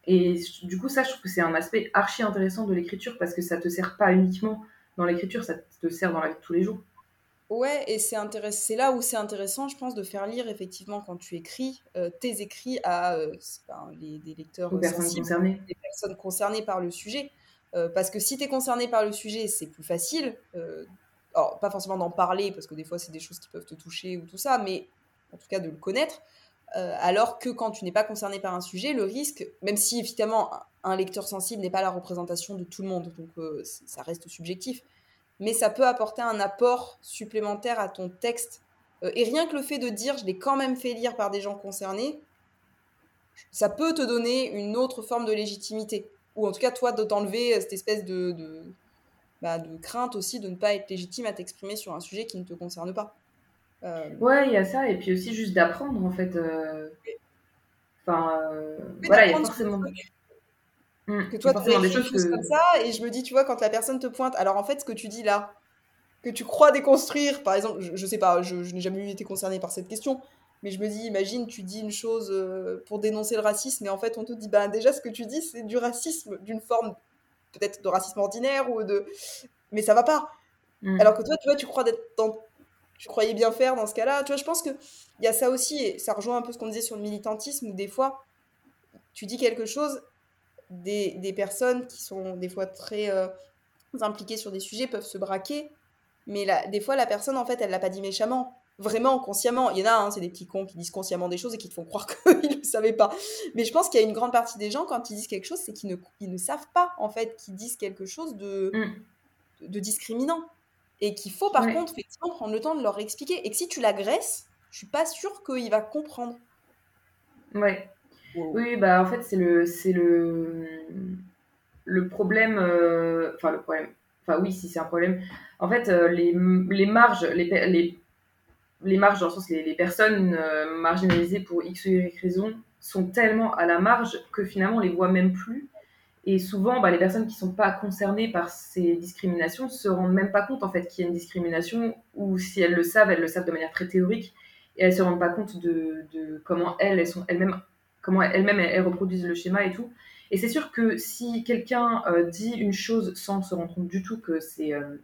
et du coup, ça, je trouve que c'est un aspect archi intéressant de l'écriture parce que ça te sert pas uniquement dans l'écriture, ça te sert dans la vie de tous les jours. Ouais, et c'est c'est là où c'est intéressant, je pense, de faire lire effectivement quand tu écris euh, tes écrits à euh, les, des lecteurs personnes concernées. des personnes concernées par le sujet. parce que si tu es concerné par le sujet, c'est plus facile alors pas forcément d'en parler, parce que des fois c'est des choses qui peuvent te toucher ou tout ça, mais en tout cas de le connaître. Euh, alors que quand tu n'es pas concerné par un sujet, le risque, même si évidemment un lecteur sensible n'est pas la représentation de tout le monde, donc euh, ça reste subjectif, mais ça peut apporter un apport supplémentaire à ton texte. Euh, et rien que le fait de dire je l'ai quand même fait lire par des gens concernés, ça peut te donner une autre forme de légitimité. Ou en tout cas, toi, de t'enlever cette espèce de, bah, de crainte aussi de ne pas être légitime à t'exprimer sur un sujet qui ne te concerne pas. Euh... Ouais, il y a ça, et puis aussi juste d'apprendre en fait. Euh... Enfin, euh... voilà, il y a forcément. Mmh, que toi, tu as des choses que... comme ça, et je me dis, tu vois, quand la personne te pointe, alors en fait, ce que tu dis là, que tu crois déconstruire, par exemple, je, je sais pas, je, je n'ai jamais été concernée par cette question, mais je me dis, imagine, tu dis une chose pour dénoncer le racisme, et en fait, on te dit, bah déjà, ce que tu dis, c'est du racisme, d'une forme peut-être de racisme ordinaire ou de mais ça va pas. Mm. alors que toi tu vois tu crois d'être dans tu croyais bien faire dans ce cas-là. Tu vois je pense que il y a ça aussi et ça rejoint un peu ce qu'on disait sur le militantisme où des fois tu dis quelque chose des, des personnes qui sont des fois très euh, impliquées sur des sujets peuvent se braquer mais des fois la personne en fait elle l'a pas dit méchamment vraiment consciemment. Il y en a, hein, c'est des petits cons qui disent consciemment des choses et qui te font croire qu'ils ne savaient pas. Mais je pense qu'il y a une grande partie des gens, quand ils disent quelque chose, c'est qu'ils ne, ils ne savent pas, en fait, qu'ils disent quelque chose de, mm. de, discriminant. Et qu'il faut, par contre, effectivement, prendre le temps de leur expliquer. Et que si tu l'agresses, je suis pas sûre qu'il va comprendre. Ouais. Oui, bah en fait, c'est le, c'est le, le problème. Euh, enfin, le problème. Enfin, oui, si c'est un problème. En fait, euh, les, les marges, les, les les marges, dans le sens les, les personnes euh, marginalisées pour X ou Y raison sont tellement à la marge que finalement on les voit même plus. Et souvent, bah, les personnes qui ne sont pas concernées par ces discriminations se rendent même pas compte en fait qu'il y a une discrimination, ou si elles le savent, elles le savent de manière très théorique. et elles se rendent pas compte de, comment elles, elles sont elles-mêmes, comment elles-mêmes elles, reproduisent le schéma et tout. Et c'est sûr que si quelqu'un euh, dit une chose sans se rendre compte du tout que c'est euh,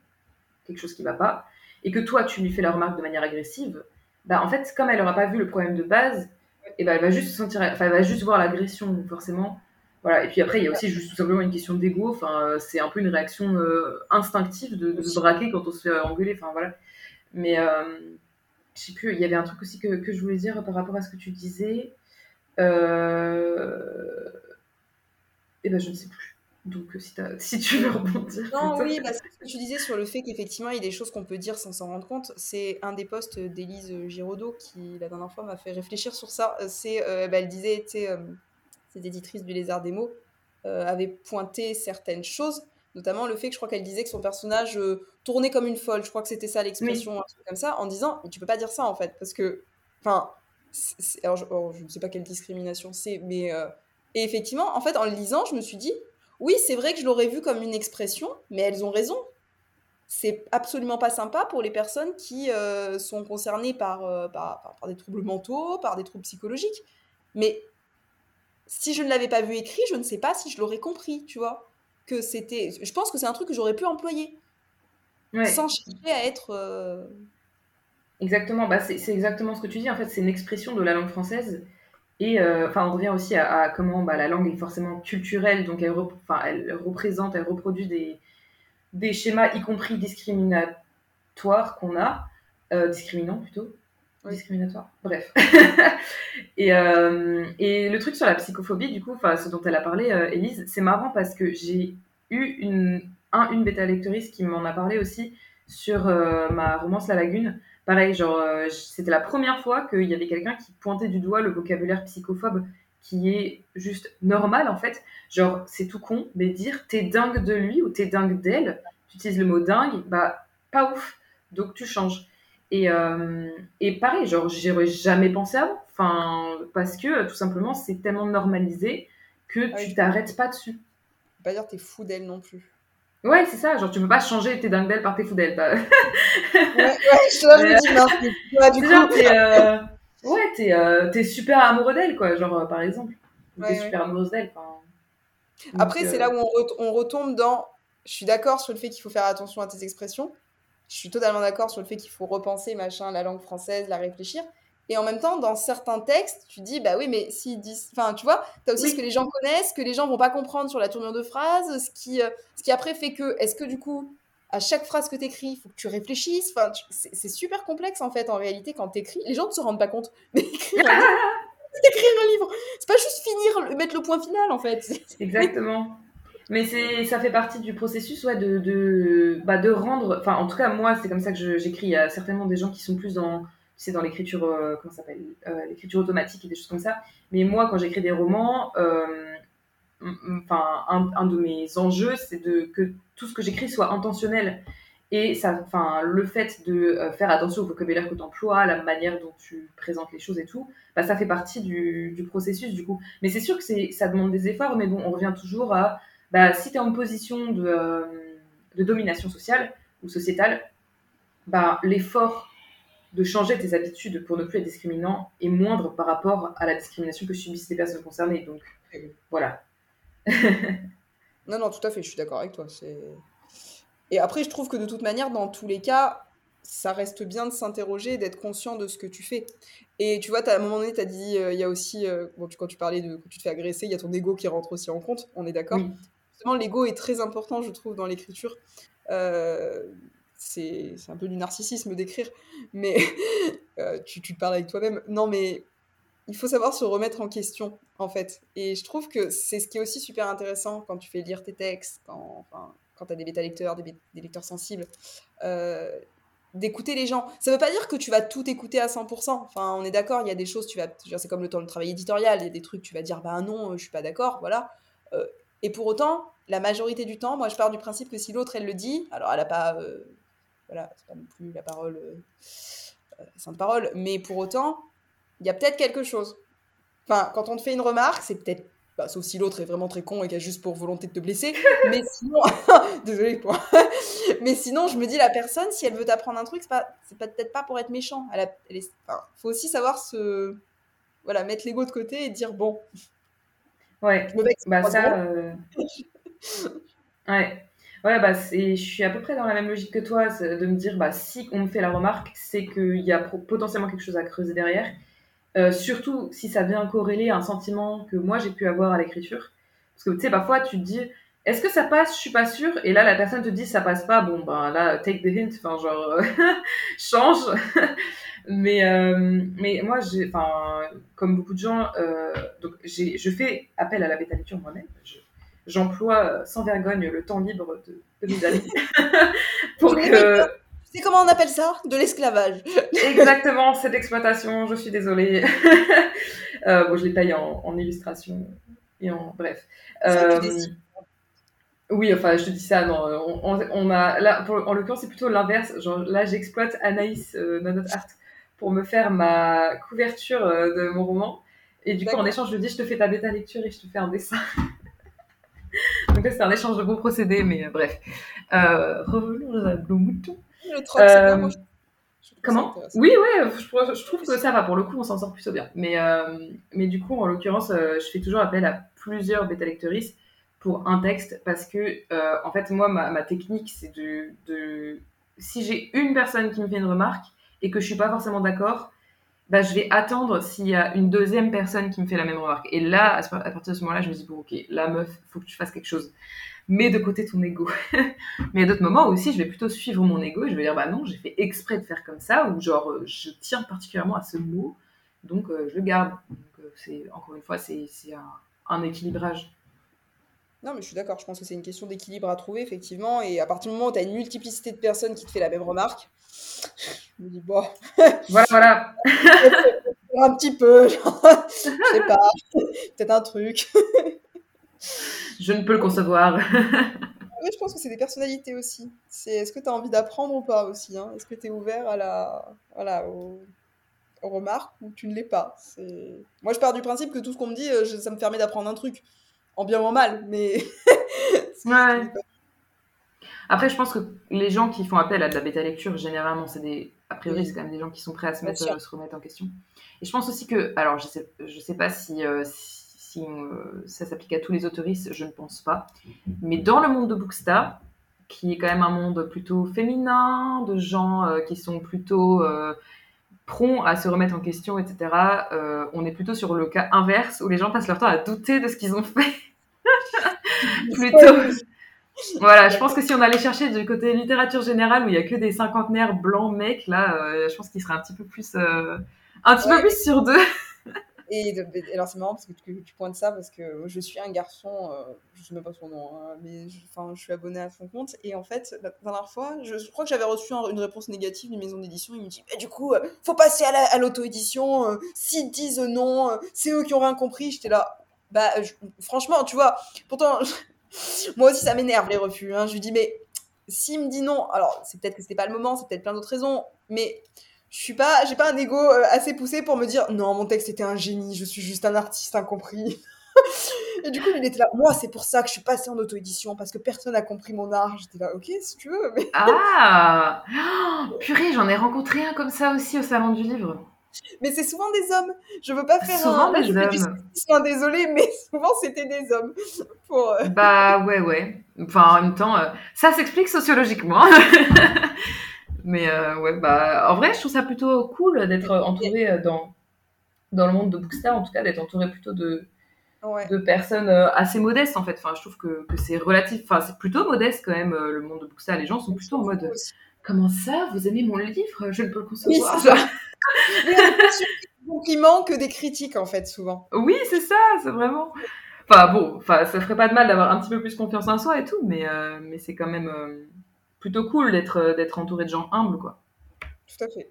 quelque chose qui va pas, et que toi tu lui fais la remarque de manière agressive, bah en fait, comme elle n'aura pas vu le problème de base, et bah, elle va juste sentir, enfin, elle va juste voir l'agression forcément. Voilà. Et puis après, il y a aussi juste tout simplement une question d'ego. Enfin, euh, c'est un peu une réaction instinctive de, se braquer quand on se fait engueuler. Enfin voilà. Mais je sais plus, il y avait un truc aussi que, que, je voulais dire par rapport à ce que tu disais. Euh... Eh ben, je ne sais plus. Donc, si, si tu veux rebondir. Non, oui, parce que tu disais sur le fait qu'effectivement, il y a des choses qu'on peut dire sans s'en rendre compte. C'est un des posts d'Élise Giraudot qui, la dernière fois, m'a fait réfléchir sur ça. C'est, euh, bah, elle disait, euh, cette éditrice du Lézard des mots, euh, avait pointé certaines choses Notamment le fait que je crois qu'elle disait que son personnage euh, tournait comme une folle. Je crois que c'était ça l'expression, un truc comme ça, en disant mais tu peux pas dire ça en fait, parce que. Enfin. Alors, je, oh, je, ne sais pas quelle discrimination c'est, mais. Euh, et effectivement, en fait, en le lisant, je me suis dit oui, c'est vrai que je l'aurais vu comme une expression, mais elles ont raison. C'est absolument pas sympa pour les personnes qui euh, sont concernées par, par, par, des troubles mentaux, par des troubles psychologiques. Mais si je ne l'avais pas vu écrit, je ne sais pas si je l'aurais compris, tu vois que c'était. Je pense que c'est un truc que j'aurais pu employer. Sans chercher à être. Euh, exactement, bah c'est exactement ce que tu dis. En fait, c'est une expression de la langue française. Et euh, enfin, on revient aussi à, comment bah, la langue est forcément culturelle, donc elle, elle représente, elle reproduit des, des schémas, y compris discriminatoires qu'on a, euh, discriminants plutôt, discriminatoire. Bref. et, euh, et, le truc sur la psychophobie, du coup, ce dont elle a parlé, euh, Elise, c'est marrant parce que j'ai eu une, un, une bêta-lectrice qui m'en a parlé aussi sur euh, ma romance La Lagune. Pareil, genre, c'était la première fois qu'il y avait quelqu'un qui pointait du doigt le vocabulaire psychophobe qui est juste normal en fait. Genre, c'est tout con, mais dire t'es dingue de lui ou t'es dingue d'elle, tu utilises le mot dingue, bah, pas ouf. Donc tu changes. Et, euh, et pareil, genre, j'y aurais jamais pensé avant. Enfin, parce que tout simplement, c'est tellement normalisé que ah tu t'arrêtes pas dessus. Pas dire t'es fou d'elle non plus. Ouais, c'est ça. Genre, tu peux pas changer t'es d'elle par t'es fou d'elle. ouais, ouais, je te me dis, non, du coup. T'es, euh... ouais, t'es, euh, t'es super amoureux d'elle, quoi. Genre, euh, par exemple. T'es super amoureuse d'elle. Après, c'est là où on, on retombe dans. Je suis d'accord sur le fait qu'il faut faire attention à tes expressions je suis totalement d'accord sur le fait qu'il faut repenser machin la langue française, la réfléchir. Et en même temps, dans certains textes, tu dis, bah oui, mais s'ils disent. Enfin, tu vois, tu as aussi ce que les gens connaissent, que les gens vont pas comprendre sur la tournure de phrase, ce qui, euh, ce qui après fait que, est-ce que du coup, à chaque phrase que tu écris, il faut que tu réfléchisses. Enfin, c'est super complexe en fait, en réalité, quand tu écris. Les gens ne se rendent pas compte. Mais écrire un livre, c'est livre. Pas juste finir, mettre le point final en fait. Exactement. Mais ça fait partie du processus, ouais, de, de, bah, de rendre. Enfin, en tout cas, moi, c'est comme ça que j'écris. Il y a certainement des gens qui sont plus dans, tu dans l'écriture, euh, comment s'appelle, euh, l'écriture automatique et des choses comme ça. Mais moi, quand j'écris des romans, euh, enfin, un, de mes enjeux, c'est de que tout ce que j'écris soit intentionnel. Et ça, enfin, le fait de faire attention au vocabulaire que tu emploies, la manière dont tu présentes les choses et tout, bah, ça fait partie du, du processus du coup. Mais c'est sûr que c'est, ça demande des efforts, mais bon, on revient toujours à bah, si tu es en position de, de, domination sociale ou sociétale, bah, l'effort de changer tes habitudes pour ne plus être discriminant est moindre par rapport à la discrimination que subissent les personnes concernées. Donc, voilà. non, non, tout à fait, je suis d'accord avec toi. Et après, je trouve que de toute manière, dans tous les cas, ça reste bien de s'interroger, d'être conscient de ce que tu fais. Et tu vois, à un moment donné, tu as dit, euh, il y a aussi, euh, quand tu parlais de quand tu te fais agresser, il y a ton ego qui rentre aussi en compte, on est d'accord justement, l'ego est très important, je trouve, dans l'écriture. Euh, c'est un peu du narcissisme d'écrire, mais euh, tu, tu, parles avec toi-même. Non, mais il faut savoir se remettre en question, en fait. Et je trouve que c'est ce qui est aussi super intéressant quand tu fais lire tes textes, quand, enfin, quand tu as des bêta-lecteurs, des, lecteurs sensibles. Euh, d'écouter les gens. Ça veut pas dire que tu vas tout écouter à 100%. Enfin, on est d'accord, il y a des choses, tu vas, c'est comme le temps de travail éditorial, il y a des trucs, tu vas dire, bah non, je suis pas d'accord, voilà. Et pour autant, la majorité du temps, moi, je pars du principe que si l'autre, elle le dit, alors elle n'a pas, euh, voilà, c'est pas non plus la parole, euh, euh, sainte parole, mais pour autant, il y a peut-être quelque chose. Enfin, quand on te fait une remarque, c'est peut-être Bah, sauf si l'autre est vraiment très con et qui a juste pour volonté de te blesser. Mais sinon, désolé pour. mais sinon, je me dis la personne, si elle veut t'apprendre un truc, c'est pas, c'est peut-être pas pour être méchant. Elle, faut aussi savoir se, voilà, mettre l'ego de côté et dire bon. Ouais. bah ça. Euh, ouais. Ouais, bah, je suis à peu près dans la même logique que toi, de me dire, bah, si on me fait la remarque, c'est qu'il y a potentiellement quelque chose à creuser derrière. Euh, surtout si ça vient corréler un sentiment que moi j'ai pu avoir à l'écriture. Parce que tu sais, parfois tu te dis, est-ce que ça passe? Je suis pas sûre. Et là, la personne te dit, ça passe pas. Bon, ben là, take the hint, enfin, genre, change. mais, euh, mais moi, comme beaucoup de gens, euh, donc je fais appel à la bêta lecture moi-même. J'emploie sans vergogne le temps libre de, de mes amis pour que c'est comment on appelle ça? De l'esclavage. Exactement, c'est d'exploitation, je suis désolée. euh, bon, je les paye en, en, illustration et en. Bref. Euh, oui, enfin, je te dis ça, non. On, on, a, là, pour, en l'occurrence, c'est plutôt l'inverse. Là, j'exploite Anaïs, euh, Art, pour me faire ma couverture euh, de mon roman. Et du coup, en échange, je lui dis, je te fais ta bêta lecture et je te fais un dessin. Donc là, c'est un échange de bons procédés, mais euh, bref. Euh, revenons à nos moutons. Le troc, euh, Comment? Oui, ouais, je, trouve que ça va. Pour le coup, on s'en sort plutôt bien. Mais, euh, mais du coup, en l'occurrence, je fais toujours appel à plusieurs bêta-lectrices pour un texte parce que, en fait, moi, ma, technique, c'est de, de, Si j'ai une personne qui me fait une remarque et que je suis pas forcément d'accord, bah, je vais attendre s'il y a une deuxième personne qui me fait la même remarque. Et là, à, partir de ce moment-là, je me dis, bon, ok, la meuf, faut que tu fasses quelque chose mets de côté ton ego. Mais à d'autres moments aussi, je vais plutôt suivre mon ego et je vais dire, bah non, j'ai fait exprès de faire comme ça, ou genre, euh, je tiens particulièrement à ce mot, donc euh, je le garde. Donc, euh, encore une fois, c'est, un, un, équilibrage. Non, mais je suis d'accord, je pense que c'est une question d'équilibre à trouver, effectivement, et à partir du moment où tu as une multiplicité de personnes qui te fait la même remarque, je me dis, bon. voilà, voilà. un petit peu, je sais pas, peut-être un truc. Je ne peux le concevoir. oui, je pense que c'est des personnalités aussi. C'est est-ce que tu as envie d'apprendre ou pas aussi hein? Est-ce que tu es ouvert à la voilà aux, remarques ou tu ne l'es pas? Moi, je pars du principe que tout ce qu'on me dit, euh, ça me permet d'apprendre un truc, en bien ou en mal, mais. ouais. Après, je pense que les gens qui font appel à de la bêta lecture, généralement, c'est des. A priori, c'est quand même des gens qui sont prêts à se, mettre, à se remettre en question. Et je pense aussi que. Alors, je sais, je sais pas si euh, si ça s'applique à tous les autoristes, je ne pense pas. Mais dans le monde de Bookstar, qui est quand même un monde plutôt féminin, de gens euh, qui sont plutôt euh, prompts à se remettre en question, etc., euh, on est plutôt sur le cas inverse, où les gens passent leur temps à douter de ce qu'ils ont fait. plutôt. Voilà, je pense que si on allait chercher du côté littérature générale, où il n'y a que des cinquantenaires blancs mecs, là, je pense qu'il serait un petit peu plus, un petit peu plus sur deux. Et, alors c'est marrant parce que tu, pointes ça parce que je suis un garçon, euh, je ne sais même pas son nom, hein, mais je, je suis abonné à son compte. Et en fait, la dernière fois, je, crois que j'avais reçu une réponse négative d'une maison d'édition. Il me dit Du coup, euh, faut passer à l'auto-édition. Euh, s'ils disent non, c'est eux qui ont rien compris. J'étais là. Bah, franchement, tu vois, pourtant, moi aussi ça m'énerve les refus. Hein. Je lui dis Mais s'il me dit non, alors c'est peut-être que c'était pas le moment, c'est peut-être plein d'autres raisons, mais je suis pas, j'ai pas un ego euh, assez poussé pour me dire non, mon texte était un génie, je suis juste un artiste incompris. et du coup, il était là, moi, c'est pour ça que je suis passée en auto-édition, parce que personne n'a compris mon art. J'étais là, ok, si tu veux. Mais... Ah oh, Purée, j'en ai rencontré un comme ça aussi au Salon du Livre. Mais c'est souvent des hommes. Je veux pas faire souvent un. des hommes. Souvent désolée, mais souvent c'était des hommes. Pour, euh, Bah ouais, ouais. Enfin, en même temps, euh, ça s'explique sociologiquement. Mais euh, ouais, bah, en vrai, je trouve ça plutôt cool d'être entouré dans, dans le monde de Bookstar, en tout cas, d'être entouré plutôt de, de personnes assez modestes, en fait. Enfin, je trouve que, que c'est relatif, enfin, c'est plutôt modeste quand même, le monde de Bookstar. Les gens sont plutôt en mode Comment ça, vous aimez mon livre? Je ne peux le concevoir. Oui, c'est compliments que des critiques, en fait, souvent. Oui, c'est ça, c'est vraiment. Enfin, bon, enfin, ça ferait pas de mal d'avoir un petit peu plus confiance en soi et tout, mais, mais c'est quand même plutôt cool d'être euh, d'être entouré de gens humbles, quoi. Tout à fait.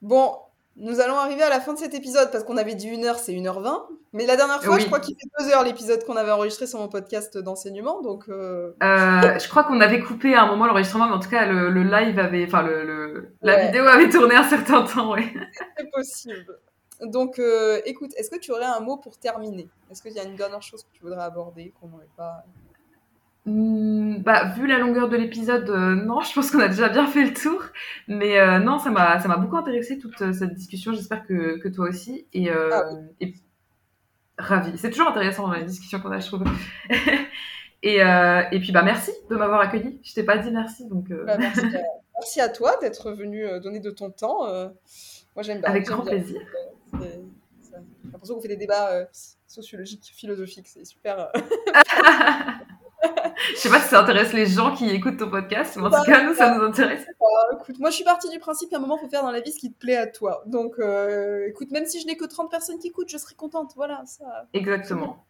Bon, nous allons arriver à la fin de cet épisode parce qu'on avait dit 1 heure, c'est 1h20. Mais la dernière fois, je crois qu'il fait 2 heures l'épisode qu'on avait enregistré sur mon podcast d'enseignement. Donc, euh... Euh, je crois qu'on avait coupé à un moment l'enregistrement, mais en tout cas, le, live avait. Enfin, le, la vidéo avait tourné un certain temps, oui. C'est possible. Donc, euh, écoute, est-ce que tu aurais un mot pour terminer? Est-ce qu'il y a une dernière chose que tu voudrais aborder qu'on n'aurait pas Hmm, bah, vu la longueur de l'épisode, euh, non, je pense qu'on a déjà bien fait le tour. Mais euh, non, ça m'a, ça m'a beaucoup intéressé toute euh, cette discussion. J'espère que, que toi aussi. Et, Ah et ravi. C'est toujours intéressant la discussion qu'on a, je trouve. et, et puis bah merci de m'avoir accueilli. Je t'ai pas dit merci, donc. Bah, merci, à, merci, à, toi d'être venu donner de ton temps. moi j'aime bien. Avec grand plaisir. J'ai l'impression qu'on fait des débats sociologiques, philosophiques. C'est super. Je sais pas si ça intéresse les gens qui écoutent ton podcast, mais en tout cas, nous, ça nous intéresse. Bah, écoute, moi, je suis partie du principe qu'à un moment, il faut faire dans la vie ce qui te plaît à toi. Donc, euh, écoute, même si je n'ai que 30 personnes qui écoutent, je serai contente. Voilà, ça. Exactement.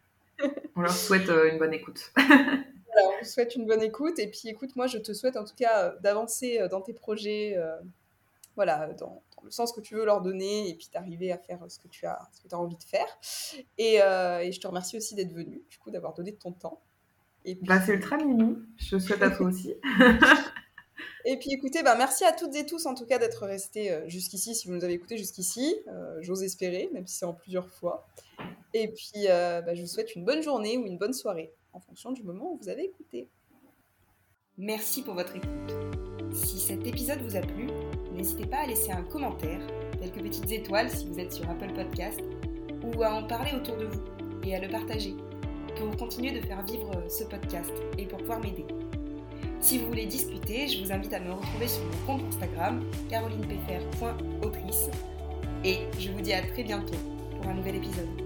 on leur souhaite euh, une bonne écoute. voilà, on souhaite une bonne écoute. Et puis, écoute, moi, je te souhaite en tout cas euh, d'avancer dans tes projets, voilà, dans, le sens que tu veux leur donner, et puis d'arriver à faire ce que tu as, ce que as envie de faire. Et, et je te remercie aussi d'être venu, du coup, d'avoir donné de ton temps. Et puis... bah, c'est ultra mimi. Je souhaite à toi aussi. et puis écoutez, bah, merci à toutes et tous en tout cas d'être restés euh, jusqu'ici, si vous nous avez écoutés jusqu'ici. Euh, J'ose espérer, même si c'est en plusieurs fois. Et puis euh, bah, je vous souhaite une bonne journée ou une bonne soirée, en fonction du moment où vous avez écouté. Merci pour votre écoute. Si cet épisode vous a plu, n'hésitez pas à laisser un commentaire, quelques petites étoiles si vous êtes sur Apple Podcast, ou à en parler autour de vous et à le partager pour continuer de faire vivre euh, ce podcast et pour pouvoir m'aider. Si vous voulez discuter, je vous invite à me retrouver sur mon compte Instagram carolinepfr.autrice et je vous dis à très bientôt pour un nouvel épisode.